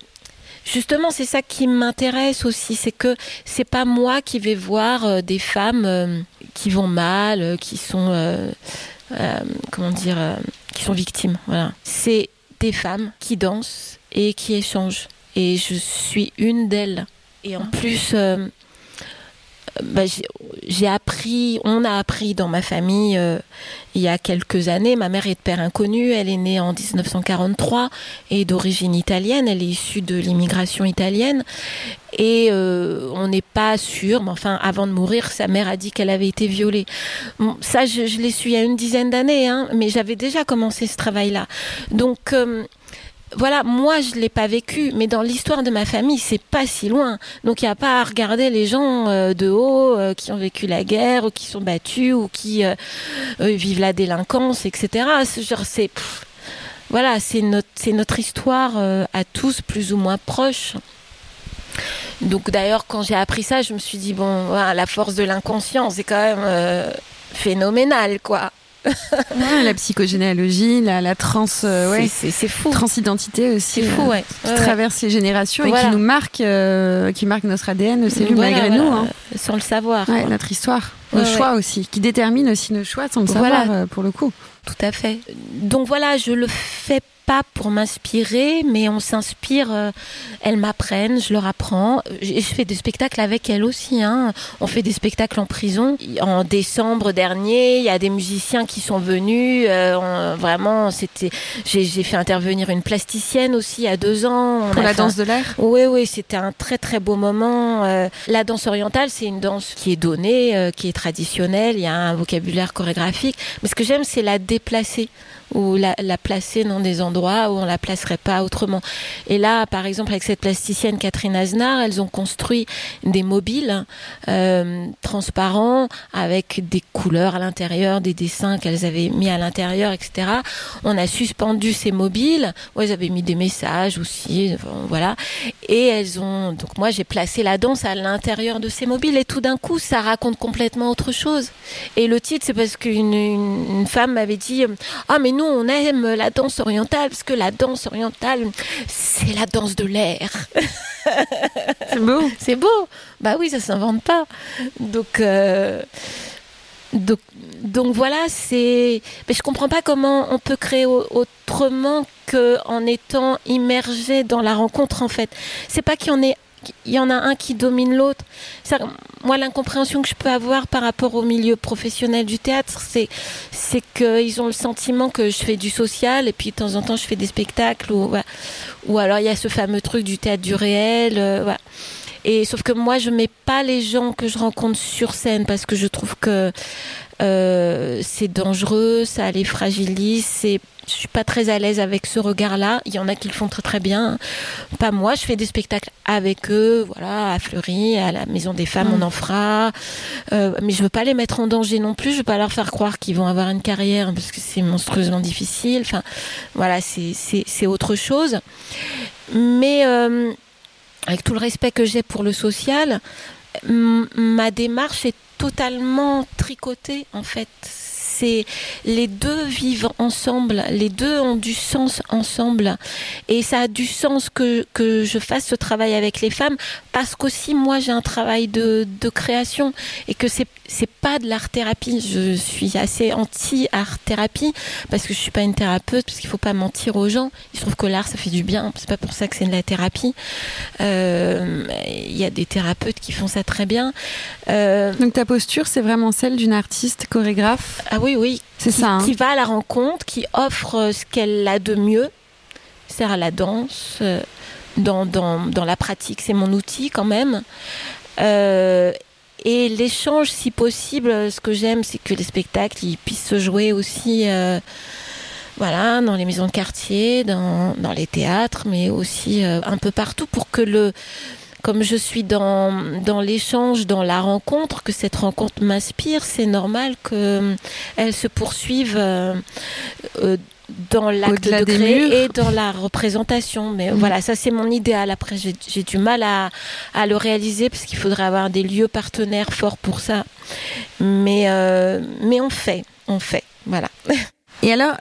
Justement, c'est ça qui m'intéresse aussi, c'est que c'est pas moi qui vais voir euh, des femmes euh, qui vont mal, euh, qui sont euh, euh, comment dire, qui sont victimes. Voilà, c'est des femmes qui dansent et qui échangent. Et je suis une d'elles. Et en plus, euh, bah, j'ai- appris, on a appris dans ma famille euh, il y a quelques années. Ma mère est de père inconnu, elle est née en 1943 et d'origine italienne. Elle est issue de l'immigration italienne. Et euh, on n'est pas sûr, mais enfin, avant de mourir, sa mère a dit qu'elle avait été violée. Ça, je, je l'ai su il y a une dizaine d'années, hein, mais j'avais déjà commencé ce travail-là. Donc, euh, voilà, moi je l'ai pas vécu, mais dans l'histoire de ma famille, c'est pas si loin. Donc il n'y a pas à regarder les gens euh, de haut euh, qui ont vécu la guerre ou qui sont battus ou qui euh, vivent la délinquance, etc. C'est voilà, c'est notre histoire à tous plus ou moins proche. Donc d'ailleurs quand j'ai appris ça, je me suis dit bon, la force de l'inconscient, c'est quand même phénoménal quoi. <laughs> Ouais, la psychogénéalogie, la, la trans, euh, ouais, C'est- c'est c'est fou. transidentité aussi. C'est fou, euh, ouais. qui Ouais, traverse les générations et qui nous marque, euh, qui marque notre ADN, cellules Voilà, malgré voilà, nous. hein. Sans le savoir. Ouais, notre histoire, nos choix aussi, qui déterminent aussi nos choix sans le savoir euh, pour le coup. Tout à fait. Donc voilà, je le fais pas pour m'inspirer, mais on s'inspire. euh, elles m'apprennent, je leur apprends. Je, je fais des spectacles avec elles aussi. Hein. On fait des spectacles en prison. En décembre dernier, il y a des musiciens qui sont venus. euh, on- vraiment, c'était. J'ai fait intervenir une plasticienne aussi a deux ans. On Pour la un- danse de l'air? oui, oui, c'était un très très beau moment. Euh, la danse orientale, c'est une danse qui est donnée, qui est traditionnelle. Il y a un vocabulaire chorégraphique. Mais ce que j'aime, c'est la déplacer ou la, la placer dans des endroits où on la placerait pas autrement. Et là, par exemple, avec cette plasticienne Catherine Aznar, elles ont construit des mobiles euh, transparents avec des couleurs à l'intérieur, des dessins qu'elles avaient mis à l'intérieur, etc. On a suspendu ces mobiles. Ouais, elles avaient mis des messages aussi, voilà. Et elles ont. Donc moi, j'ai placé la danse à l'intérieur de ces mobiles et tout d'un coup, ça raconte complètement autre chose. Et le titre, c'est parce qu'une une, une femme m'avait dit Ah, mais nous, on aime la danse orientale parce que la danse orientale, c'est la danse de l'air. C'est beau. <laughs> C'est beau. Bah oui, ça s'invente pas. Donc, euh, donc, donc voilà, c'est. Mais je comprends pas comment on peut créer au- autrement que en étant immergé dans la rencontre. En fait, c'est pas qu'il y en ait. Il y en a un qui domine l'autre. Moi, l'incompréhension que je peux avoir par rapport au milieu professionnel du théâtre, c'est qu'ils ont le sentiment que je fais du social et puis de temps en temps je fais des spectacles ou alors il y a ce fameux truc du théâtre du réel. euh. Et sauf que moi, je mets pas les gens que je rencontre sur scène parce que je trouve que euh, c'est dangereux, ça les fragilise. C'est, je suis pas très à l'aise avec ce regard-là. Il y en a qui le font très très bien. Pas moi. Je fais des spectacles avec eux, voilà, à Fleury, à la Maison des Femmes, Mm. on en fera. Euh, mais je veux pas les mettre en danger non plus. Je veux pas leur faire croire qu'ils vont avoir une carrière parce que c'est monstrueusement difficile. Enfin, voilà, c'est autre chose. Mais euh, avec tout le respect que j'ai pour le social, ma démarche est totalement tricotée en fait. C'est les deux vivent ensemble, les deux ont du sens ensemble, et ça a du sens que que je fasse ce travail avec les femmes parce qu'aussi moi j'ai un travail de, de création et que c'est c'est pas de l'art thérapie. Je suis assez anti art thérapie parce que je suis pas une thérapeute parce qu'il faut pas mentir aux gens. Il se trouve que l'art ça fait du bien. C'est pas pour ça que c'est de la thérapie. Euh, Il y a des thérapeutes qui font ça très bien. Euh, Donc ta posture, c'est vraiment celle d'une artiste chorégraphe. ah oui oui. C'est qui, ça. hein. qui va à la rencontre, qui offre euh, ce qu'elle a de mieux, c'est-à-dire la danse, euh, dans, dans, dans la pratique, c'est mon outil quand même. Euh, et l'échange, si possible, ce que j'aime, c'est que les spectacles ils puissent se jouer aussi euh, voilà, dans les maisons de quartier, dans, dans les théâtres, mais aussi un peu partout pour que le comme je suis dans, dans l'échange, dans la rencontre, que cette rencontre m'inspire, c'est normal qu'elle se poursuive dans l'acte de créer et dans la représentation. Mais mm. voilà, ça c'est mon idéal. Après, j'ai du mal à, à, le réaliser parce qu'il faudrait avoir des lieux partenaires forts pour ça. Mais, euh, mais on fait, on fait. Voilà. Et alors,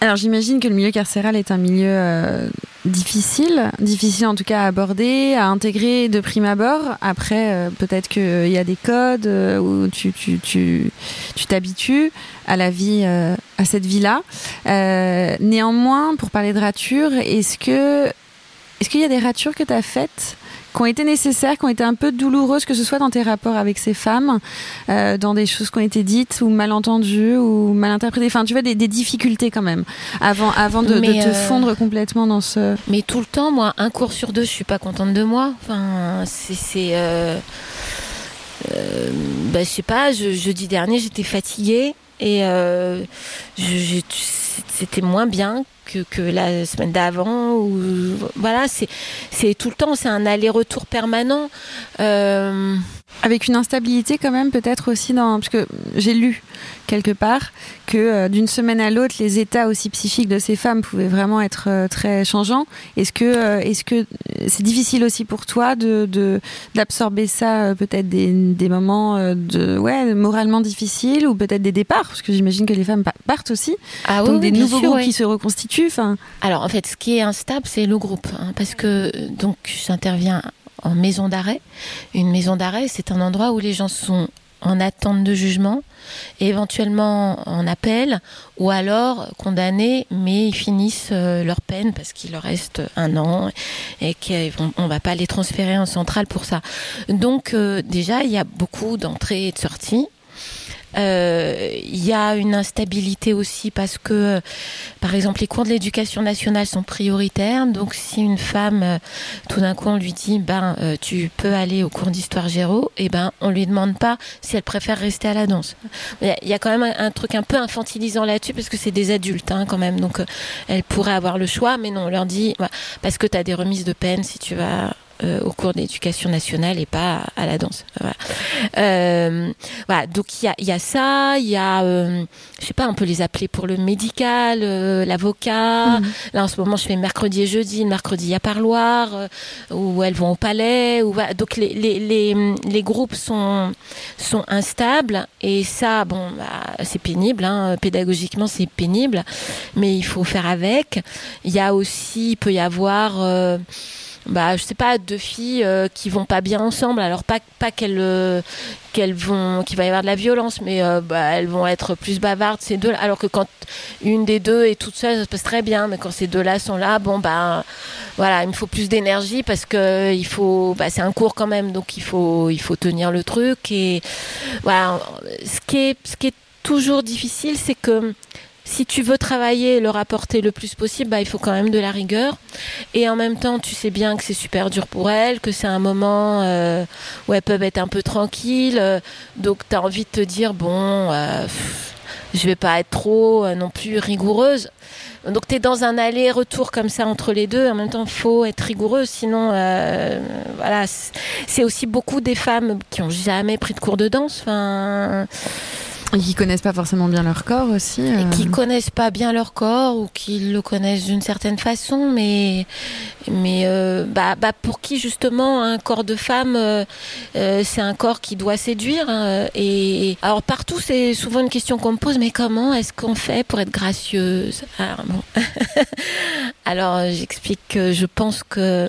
alors j'imagine que le milieu carcéral est un milieu euh, difficile, difficile en tout cas à aborder, à intégrer de prime abord. Après, euh, peut-être qu'il y a des codes euh, où tu tu tu tu t'habitues à la vie, à cette vie-là. néanmoins, pour parler de ratures, est-ce que est-ce qu'il y a des ratures que tu as faites qui ont été nécessaires, qui ont été un peu douloureuses, que ce soit dans tes rapports avec ces femmes, euh, dans des choses qui ont été dites ou mal entendues ou mal interprétées. Enfin, tu vois, des, difficultés quand même, avant, avant de, te euh, fondre complètement dans ce. Mais tout le temps, moi, un cours sur deux, je suis pas contente de moi. Enfin, c'est. Euh, euh, bah, je sais pas, je, jeudi dernier, j'étais fatiguée et c'était moins bien que, la semaine d'avant. Ou voilà, c'est tout le temps, c'est un aller-retour permanent. Euh, avec une instabilité quand même, peut-être aussi dans parce que j'ai lu quelque part que euh, d'une semaine à l'autre, les états aussi psychiques de ces femmes pouvaient vraiment être euh, très changeants. Est-ce que est-ce que c'est difficile aussi pour toi de d'absorber ça, peut-être des, des moments de ouais moralement difficiles ou peut-être des départs, parce que j'imagine que les femmes partent aussi, ah, donc des nouveaux groupes qui se reconstituent. Alors en fait, ce qui est instable, c'est le groupe, hein, parce que donc j'interviens en maison d'arrêt. Une maison d'arrêt, c'est un endroit où les gens sont en attente de jugement, éventuellement en appel, ou alors condamnés, mais ils finissent euh, leur peine parce qu'il leur reste un an et qu'on ne va pas les transférer en centrale pour ça. Donc euh, déjà, il y a beaucoup d'entrées et de sorties. Euh, il y a une instabilité aussi parce que, par exemple, les cours de l'éducation nationale sont prioritaires. Donc, si une femme, euh, tout d'un coup, on lui dit, ben, euh, tu peux aller au cours d'histoire géro, et eh ben, on lui demande pas si elle préfère rester à la danse. Il y a quand même un, truc un peu infantilisant là-dessus parce que c'est des adultes, hein, quand même. Donc, elle pourrait avoir le choix, mais non, on leur dit, parce que tu as des remises de peine si tu vas euh, au cours d'éducation nationale et pas à, la danse. Voilà. Euh, voilà donc il y a, y a, ça, il y a, euh, je sais pas, on peut les appeler pour le médical, euh, l'avocat. Mhm. Là en ce moment, je fais mercredi et jeudi, le mercredi à parloir, où elles vont au palais. Où, donc les, les, les, les, groupes sont, sont instables et ça, bon, bah, c'est pénible, hein, pédagogiquement c'est pénible, mais il faut faire avec. Il y a aussi, il peut y avoir bah je sais pas deux filles euh, qui vont pas bien ensemble. Alors pas pas qu'elles euh, qu'elles vont qu'il va y avoir de la violence mais euh, bah, elles vont être plus bavardes ces deux alors que quand une des deux est toute seule ça se passe très bien. Mais quand ces deux là sont là bon bah voilà il me faut plus d'énergie parce que il faut bah, c'est un cours quand même. Donc il faut il faut tenir le truc. Et voilà ce qui est ce qui est toujours difficile c'est que si tu veux travailler et le rapporter le plus possible, bah, il faut quand même de la rigueur. Et en même temps, tu sais bien que c'est super dur pour elles, que c'est un moment euh, où elles peuvent être un peu tranquilles. Euh, donc, tu as envie de te dire, bon, euh, je vais pas être trop euh, non plus rigoureuse. Donc, tu es dans un aller-retour comme ça entre les deux. En même temps, faut être rigoureuse. Sinon, voilà, c'est aussi beaucoup des femmes qui ont jamais pris de cours de danse. Enfin et qui connaissent pas forcément bien leur corps aussi. Et qui euh. connaissent pas bien leur corps ou qui le connaissent d'une certaine façon, mais mais euh, bah, bah, pour qui justement un corps de femme, euh, c'est un corps qui doit séduire. Hein, et alors partout, c'est souvent une question qu'on me pose, mais comment est-ce qu'on fait pour être gracieuse? <laughs> Alors, bon. alors j'explique que je pense que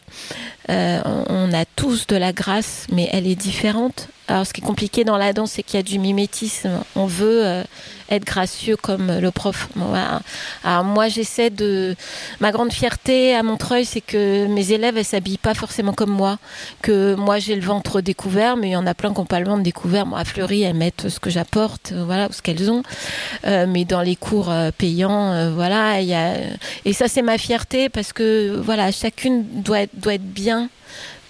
on a tous de la grâce, mais elle est différente alors, ce qui est compliqué dans la danse, c'est qu'il y a du mimétisme. On veut euh, être gracieux comme le prof. Alors, moi, j'essaie de. Ma grande fierté à Montreuil, c'est que mes élèves, elles s'habillent pas forcément comme moi. Que moi, j'ai le ventre découvert, mais il y en a plein qui n'ont pas le ventre découvert. Moi, à Fleury, elles mettent ce que j'apporte, euh, voilà, ce qu'elles ont. Euh, mais dans les cours payants, voilà, il y a. Et ça, c'est ma fierté parce que, voilà, chacune doit doit être bien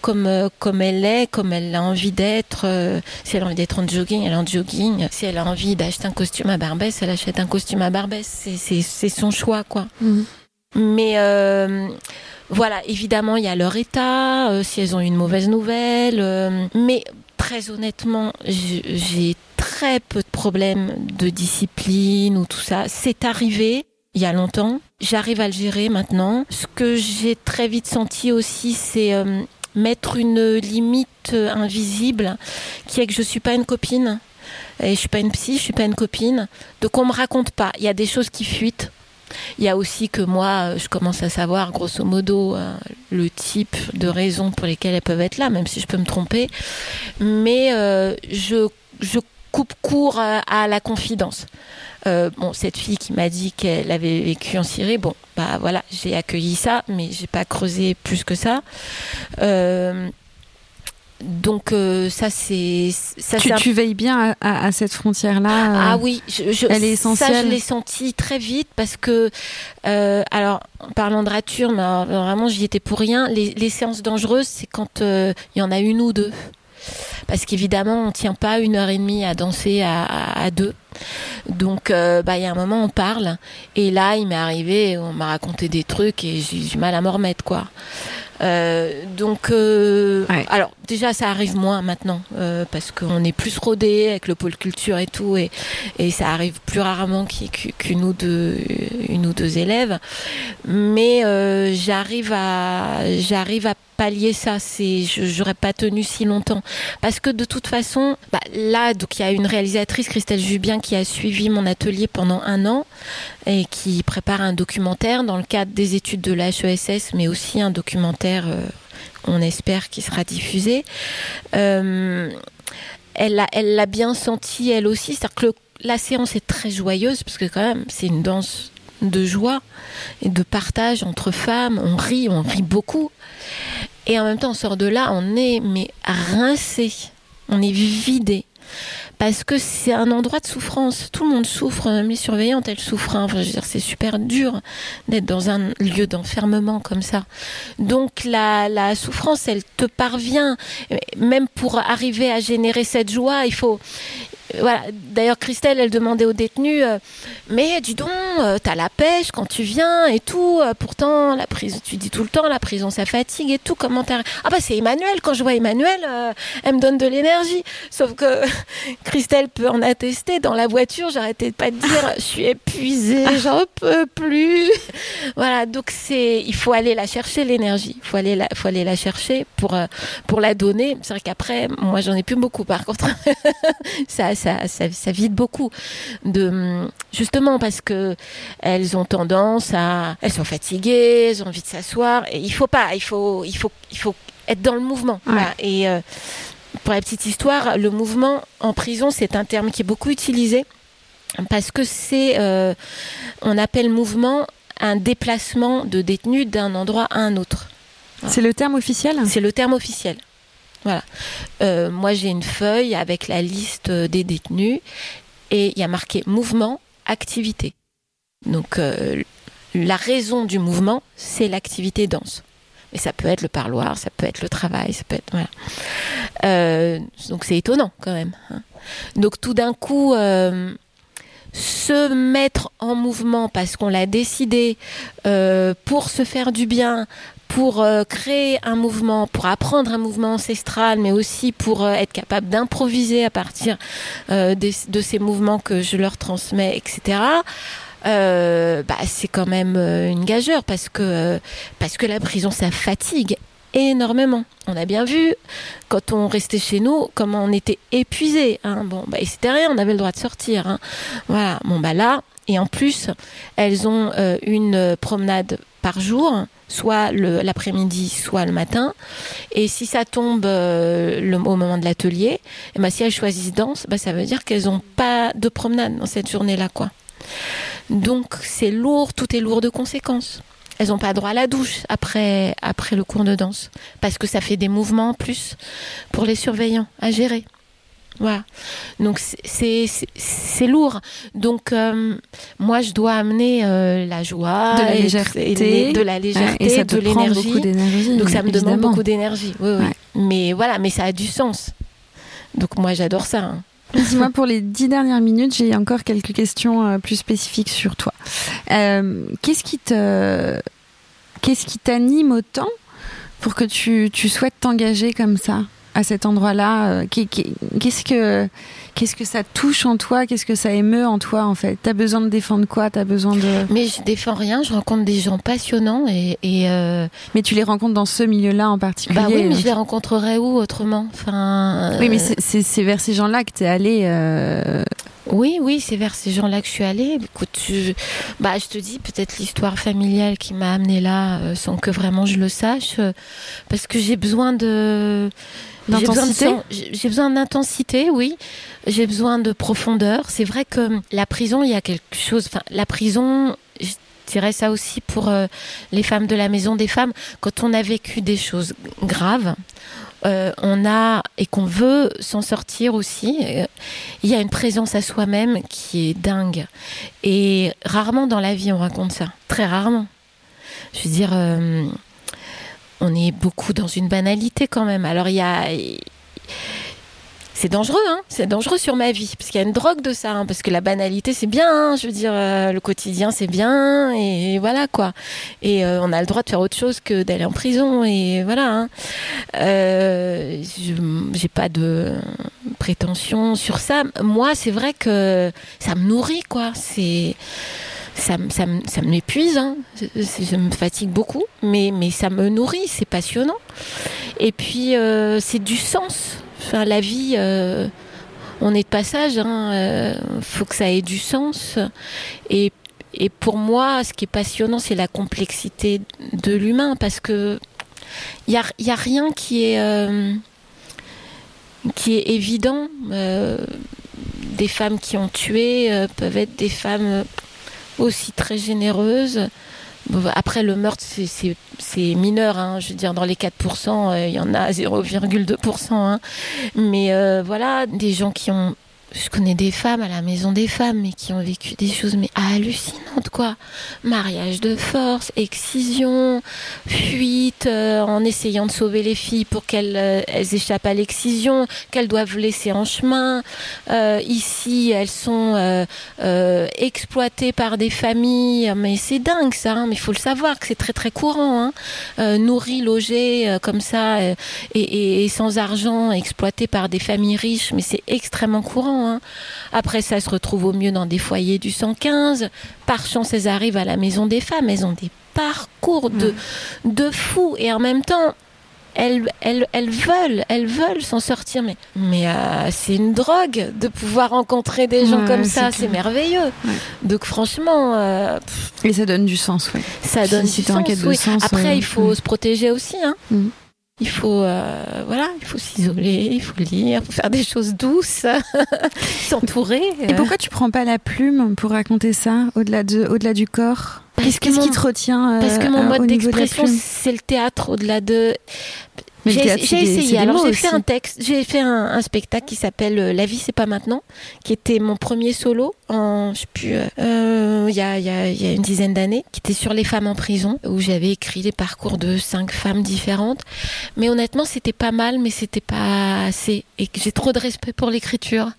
comme, euh, comme elle est, comme elle a envie d'être. Euh, si elle a envie d'être en jogging, elle est en jogging. Si elle a envie d'acheter un costume à Barbès, elle achète un costume à Barbès. C'est son choix, quoi. Mhm. Mais euh, voilà, évidemment, il y a leur état, si elles ont une mauvaise nouvelle. mais très honnêtement, j'ai très peu de problèmes de discipline ou tout ça. C'est arrivé il y a longtemps. J'arrive à le gérer maintenant. Ce que j'ai très vite senti aussi, c'est mettre une limite invisible qui est que je suis pas une copine et je suis pas une psy, je suis pas une copine. Donc on me raconte pas. Il y a des choses qui fuitent. Il y a aussi que moi, je commence à savoir grosso modo euh, le type de raisons pour lesquelles elles peuvent être là, même si je peux me tromper. Mais euh, je coupe court à la confidence. Euh, bon, cette fille qui m'a dit qu'elle avait vécu en Syrie, bon, bah voilà, j'ai accueilli ça, mais j'ai pas creusé plus que ça. Euh, donc euh, ça c'est ça. Tu, tu, veilles bien à, cette frontière là. Ah oui, je, elle est essentielle. Ça je l'ai senti très vite parce que alors en parlant de rature, mais vraiment j'y étais pour rien. Les, les séances dangereuses, c'est quand il y en a une ou deux parce qu'évidemment on tient pas une heure et demie à danser à, deux. Donc, euh, bah, il y a un moment, on parle. Et là, il m'est arrivé, on m'a raconté des trucs et j'ai du mal à m'en remettre, quoi. Euh, donc, euh, alors déjà, ça arrive moins maintenant parce qu'on est plus rodé avec le pôle culture et tout, et, et ça arrive plus rarement qu'une ou deux, une ou deux élèves. Mais j'arrive à, j'arrive à pallier ça. C'est, j'aurais pas tenu si longtemps parce que de toute façon, bah, là, donc il y a une réalisatrice, Christelle Jubien, qui a suivi mon atelier pendant un an et qui prépare un documentaire dans le cadre des études de l'HESS, mais aussi un documentaire, euh, on espère, qui sera diffusé. Euh, elle l'a elle l'a bien senti elle aussi, c'est-à-dire que la séance est très joyeuse parce que quand même c'est une danse de joie et de partage entre femmes. On rit, on rit beaucoup. Et en même temps, on sort de là, on est mais rincé, on est vidé. Parce que c'est un endroit de souffrance. Tout le monde souffre, même les surveillantes, elles souffrent. Hein. C'est super dur d'être dans un lieu d'enfermement comme ça. Donc la souffrance, elle te parvient. Même pour arriver à générer cette joie, il faut, voilà. D'ailleurs, Christelle, elle demandait aux détenus, euh, mais dis donc, euh, t'as la pêche quand tu viens et tout. Euh, pourtant, la prison, tu dis tout le temps, la prison, ça fatigue et tout. Comment t'as Ah bah c'est Emmanuel. Quand je vois Emmanuel, elle me donne de l'énergie. Sauf que <laughs> Christelle peut en attester. Dans la voiture, j'arrêtais pas de dire, je suis épuisée, j'en peux plus. <laughs> voilà. Donc c'est, il faut aller la chercher l'énergie. Il faut aller la, faut aller la chercher pour pour la donner. C'est vrai qu'après, moi, j'en ai plus beaucoup. Par contre, <laughs> ça ça, vide beaucoup de justement parce que elles ont tendance à, elles sont fatiguées, elles ont envie de s'asseoir et il faut pas, il faut, il faut, il faut être dans le mouvement. Et euh, pour la petite histoire, le mouvement en prison, c'est un terme qui est beaucoup utilisé parce que c'est, euh, on appelle mouvement un déplacement de détenus d'un endroit à un autre. C'est le terme officiel? C'est le terme officiel. Voilà. Euh, moi, j'ai une feuille avec la liste des détenus et il y a marqué mouvement, activité. Donc, euh, la raison du mouvement, c'est l'activité danse. Mais ça peut être le parloir, ça peut être le travail, ça peut être voilà. Euh, donc c'est étonnant quand même. Hein. Donc tout d'un coup, se mettre en mouvement parce qu'on l'a décidé pour se faire du bien, pour euh, créer un mouvement, pour apprendre un mouvement ancestral, mais aussi pour euh, être capable d'improviser à partir euh, de ces mouvements que je leur transmets, etc. bah, c'est quand même une gageure parce que parce que la prison ça fatigue énormément. On a bien vu quand on restait chez nous comment on était épuisé. Hein. Bon, bah, c'était rien, on avait le droit de sortir. Hein. Voilà. Bon bah là et en plus elles ont une promenade par jour soit l'après-midi, soit le matin. Et si ça tombe euh, au moment de l'atelier, eh ben, si elles choisissent danse, bah, ça veut dire qu'elles n'ont pas de promenade dans cette journée-là. Donc c'est lourd, tout est lourd de conséquences. Elles n'ont pas droit à la douche après, après le cours de danse, parce que ça fait des mouvements en plus pour les surveillants à gérer. Voilà. Donc c'est c'est lourd. Donc euh, moi je dois amener euh, la joie, de la légèreté, et, de la légèreté, et ça de l'énergie. Donc ça me demande beaucoup d'énergie. Oui, oui. Mais voilà, mais ça a du sens. Donc moi j'adore ça. Hein. <laughs> Dis-moi, pour les dix dernières minutes, j'ai encore quelques questions euh, plus spécifiques sur toi. qu'est-ce qui te, qu'est-ce qui t'anime autant pour que tu, tu souhaites t'engager comme ça? À cet endroit-là euh, Qu'est-ce que qu'est-ce que ça touche en toi Qu'est-ce que ça émeut en toi en fait? T'as besoin de défendre quoi? T'as besoin de Mais je défends rien. Je rencontre des gens passionnants et. Euh, mais tu les rencontres dans ce milieu-là en particulier Bah oui, mais je les rencontrerais où autrement? Enfin. Oui, mais euh, c'est vers ces gens-là que t'es allé. Oui, oui, c'est vers ces gens-là que je suis allée. Écoute, je, bah, je te dis peut-être l'histoire familiale qui m'a amenée là, sans que vraiment je le sache, parce que j'ai besoin de D'intensité J'ai besoin d'intensité, oui. J'ai besoin de profondeur. C'est vrai que la prison, il y a quelque chose. Enfin, la prison, je dirais ça aussi pour euh, les femmes de la maison des femmes. Quand on a vécu des choses graves, euh, on a et qu'on veut s'en sortir aussi. Euh, il y a une présence à soi-même qui est dingue. Et rarement dans la vie on raconte ça. Très rarement. Je veux dire on est beaucoup dans une banalité quand même. Alors il y a c'est dangereux, hein c'est dangereux sur ma vie, parce qu'il y a une drogue de ça, hein, parce que la banalité c'est bien, hein, je veux dire, euh, le quotidien c'est bien, et voilà quoi. Et euh, on a le droit de faire autre chose que d'aller en prison, et voilà. Hein. Euh, j'ai pas de prétention sur ça. Moi, c'est vrai que ça me nourrit, quoi. C'est ça, ça, ça m'épuise, hein. je, me fatigue beaucoup, mais, mais ça me nourrit, c'est passionnant. Et puis, euh, c'est du sens. Enfin, la vie, euh, on est de passage, il hein, euh, faut que ça ait du sens. Et, pour moi, ce qui est passionnant, c'est la complexité de l'humain, parce que il n'y a, a rien qui est, est évident. des femmes qui ont tué peuvent être des femmes aussi très généreuse. Après, le meurtre, c'est mineur. Hein. Je veux dire, dans les 4%, euh, il y en a 0,2%. Hein. Mais euh, voilà, des gens qui ont je connais des femmes à la maison des femmes, mais qui ont vécu des choses mais hallucinantes, quoi. Mariage de force, excision, fuite, euh, en essayant de sauver les filles pour qu'elles euh, elles échappent à l'excision, qu'elles doivent laisser en chemin. Euh, ici, elles sont exploitées par des familles, mais c'est dingue ça, hein, mais il faut le savoir que c'est très très courant. Hein. nourries, logées comme ça, et, et, et sans argent, exploitées par des familles riches, mais c'est extrêmement courant. Hein. Après, ça se retrouve au mieux dans des foyers du 115. Par chance, elles arrivent à la maison des femmes. Elles ont des parcours de, de fous. Et en même temps, elles, elles, elles veulent, elles veulent s'en sortir. Mais, mais euh, c'est une drogue de pouvoir rencontrer des gens comme ça. C'est merveilleux. Donc franchement... Euh, et ça donne du sens, oui. Ça donne du sens, Après, euh, il faut se protéger aussi. Hein. Mm. Il faut, euh, voilà, il faut s'isoler, il faut lire, il faut faire des choses douces, <laughs> s'entourer. Et pourquoi tu prends pas la plume pour raconter ça au-delà de, au-delà du corps? Qu'est-ce qui te retient Parce que mon mode d'expression, c'est le théâtre au-delà de. J'ai essayé. Alors j'ai fait un texte, j'ai fait un, spectacle qui s'appelle euh, La vie c'est pas maintenant, qui était mon premier solo en, je sais plus, euh, il y, a, y, a, y, a, une dizaine d'années, qui était sur les femmes en prison, où j'avais écrit les parcours de cinq femmes différentes. Mais honnêtement, c'était pas mal, mais c'était pas assez. Et j'ai trop de respect pour l'écriture.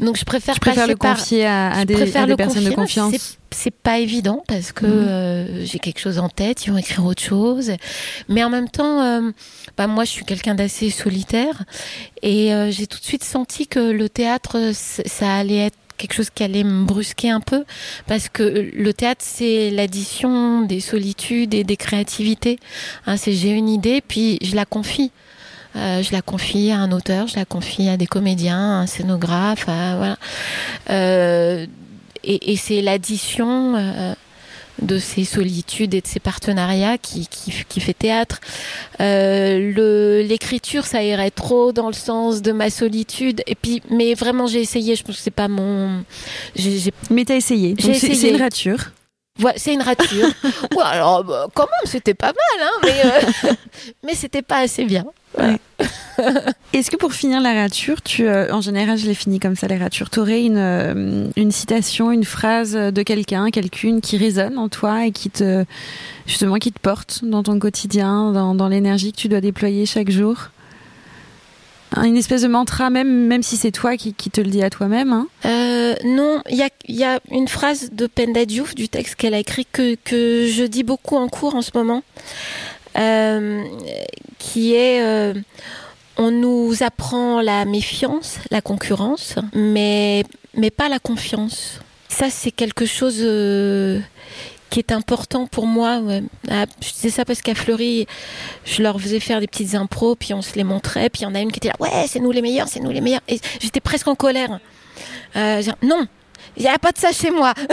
Donc je préfère, le confier à, des, personnes de confiance? C'est pas évident parce que mhm. euh, j'ai quelque chose en tête, ils vont écrire autre chose. Mais en même temps, euh, bah moi je suis quelqu'un d'assez solitaire et euh, j'ai tout de suite senti que le théâtre ça allait être quelque chose qui allait me brusquer un peu parce que le théâtre c'est l'addition des solitudes et des créativités. Hein, c'est j'ai une idée puis je la confie. Euh, je la confie à un auteur, je la confie à des comédiens, à un scénographe, voilà. Euh, et, et c'est l'addition euh, de ces solitudes et de ces partenariats qui, qui, qui fait théâtre. Euh, l'écriture, ça irait trop dans le sens de ma solitude. Et puis, mais vraiment, j'ai essayé. Je pense que c'est pas mon. J Mais t'as essayé. C'est une rature. Voilà, c'est une rature. ouais, alors, bah, quand même, c'était pas mal, hein, mais, euh, <laughs> mais c'était pas assez bien. Ouais. <laughs> Est-ce que pour finir la rature, tu, euh, en général, je l'ai fini comme ça, la rature, tu aurais une, euh, une citation, une phrase de quelqu'un, quelqu'une qui résonne en toi et qui te, justement, qui te porte dans ton quotidien, dans, dans l'énergie que tu dois déployer chaque jour? Une espèce de mantra, même, même si c'est toi qui, qui, te le dis à toi-même hein? Euh, Non, il y a, y a, une phrase de Penda Diouf du texte qu'elle a écrit que, que je dis beaucoup en cours en ce moment, qui est euh, on nous apprend la méfiance, la concurrence, mais, mais pas la confiance. Ça, c'est quelque chose euh, qui est important pour moi. Ah, je disais ça parce qu'à Fleury, je leur faisais faire des petites impros, puis on se les montrait, puis il y en a une qui était là, ouais, c'est nous les meilleurs, c'est nous les meilleurs. Et j'étais presque en colère. Euh, non, il n'y a pas de ça chez moi. <laughs>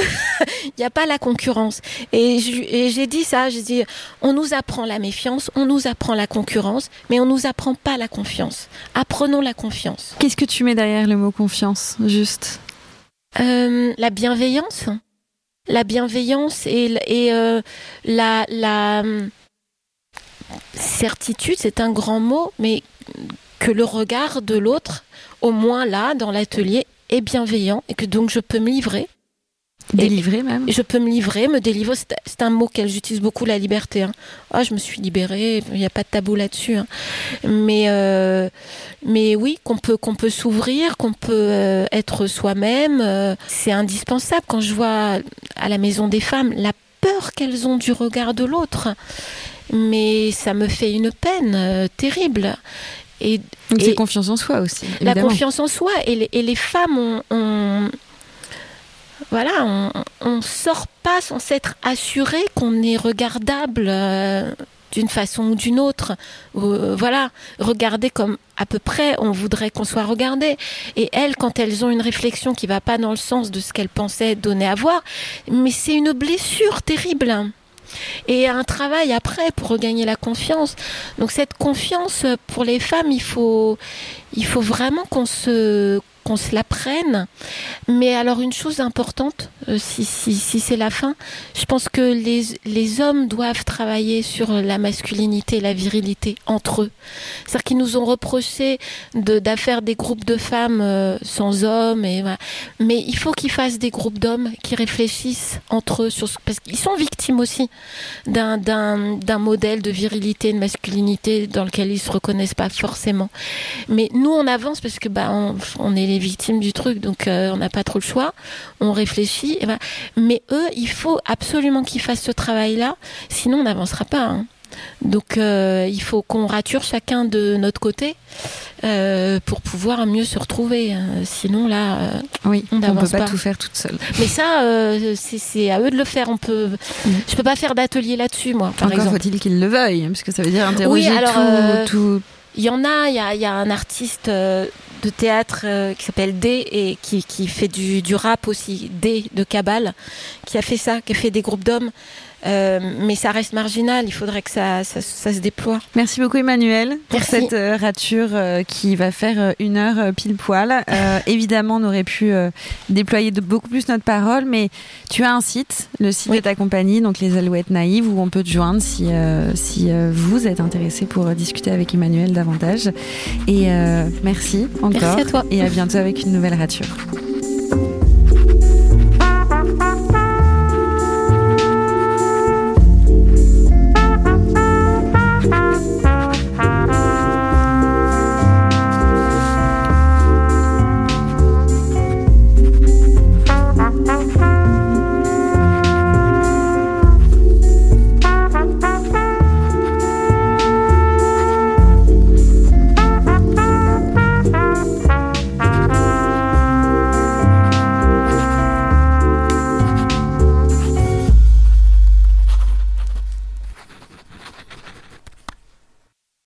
Il n'y a pas la concurrence. Et j'ai dit ça, j'ai dit, on nous apprend la méfiance, on nous apprend la concurrence, mais on nous apprend pas la confiance. Apprenons la confiance. Qu'est-ce que tu mets derrière le mot confiance, juste? Euh, La bienveillance la bienveillance et, euh, la, hum, certitude, c'est un grand mot, mais que le regard de l'autre, au moins là, dans l'atelier, est bienveillant et que donc je peux me livrer. Délivrer même. Je peux me livrer, me délivrer. C'est un mot qu'elle j'utilise beaucoup, la liberté. Hein. Ah, je me suis libérée. Il n'y a pas de tabou là-dessus. Hein. Mais euh, mais oui, qu'on peut qu'on peut s'ouvrir, qu'on peut euh, être soi-même. Euh, c'est indispensable. Quand je vois à la maison des femmes la peur qu'elles ont du regard de l'autre, mais ça me fait une peine terrible. Et, c'est confiance en soi aussi. La confiance en soi et les, et les femmes ont voilà, on, ne sort pas sans s'être assuré qu'on est regardable euh, d'une façon ou d'une autre. Euh, voilà, regarder comme à peu près on voudrait qu'on soit regardé. Et elles, quand elles ont une réflexion qui va pas dans le sens de ce qu'elles pensaient donner à voir, mais c'est une blessure terrible et un travail après pour regagner la confiance. Donc cette confiance pour les femmes, il faut, il faut vraiment qu'on se qu'on se la prenne. Mais alors une chose importante, euh, si, si, si c'est la fin, je pense que les, les hommes doivent travailler sur la masculinité et la virilité entre eux. C'est-à-dire qu'ils nous ont reproché d'affaire des groupes de femmes euh, sans hommes. Et, Mais il faut qu'ils fassent des groupes d'hommes qui réfléchissent entre eux, sur, parce qu'ils sont victimes aussi d'un modèle de virilité et de masculinité dans lequel ils se reconnaissent pas forcément. Mais nous, on avance parce que bah, on, on est les victimes du truc, donc euh, on n'a pas trop le choix. On réfléchit. Et ben, mais eux, il faut absolument qu'ils fassent ce travail-là, sinon on n'avancera pas. Hein. Donc euh, il faut qu'on rature chacun de notre côté euh, pour pouvoir mieux se retrouver. Hein. Sinon là, oui, on ne peut pas, tout faire toute seule. Mais ça, c'est à eux de le faire. On peut, je peux pas faire d'atelier là-dessus, moi. Par Encore faut-il qu'ils le veuillent, parce que ça veut dire interroger tout, Il y en a, il y y a, un artiste de théâtre euh, qui s'appelle D et qui, qui fait du, du, rap aussi, D de Cabal, qui a fait ça, qui a fait des groupes d'hommes. Euh, mais ça reste marginal, il faudrait que ça, ça, ça, se déploie. Merci beaucoup Emmanuel pour cette euh, rature euh, qui va faire une heure pile poil. <laughs> évidemment, on aurait pu déployer de beaucoup plus notre parole, mais tu as un site, le site de ta compagnie, donc les Alouettes Naïves, où on peut te joindre si, si vous êtes intéressé pour discuter avec Emmanuel davantage. Et merci encore. Merci à toi. Et à bientôt avec une nouvelle rature.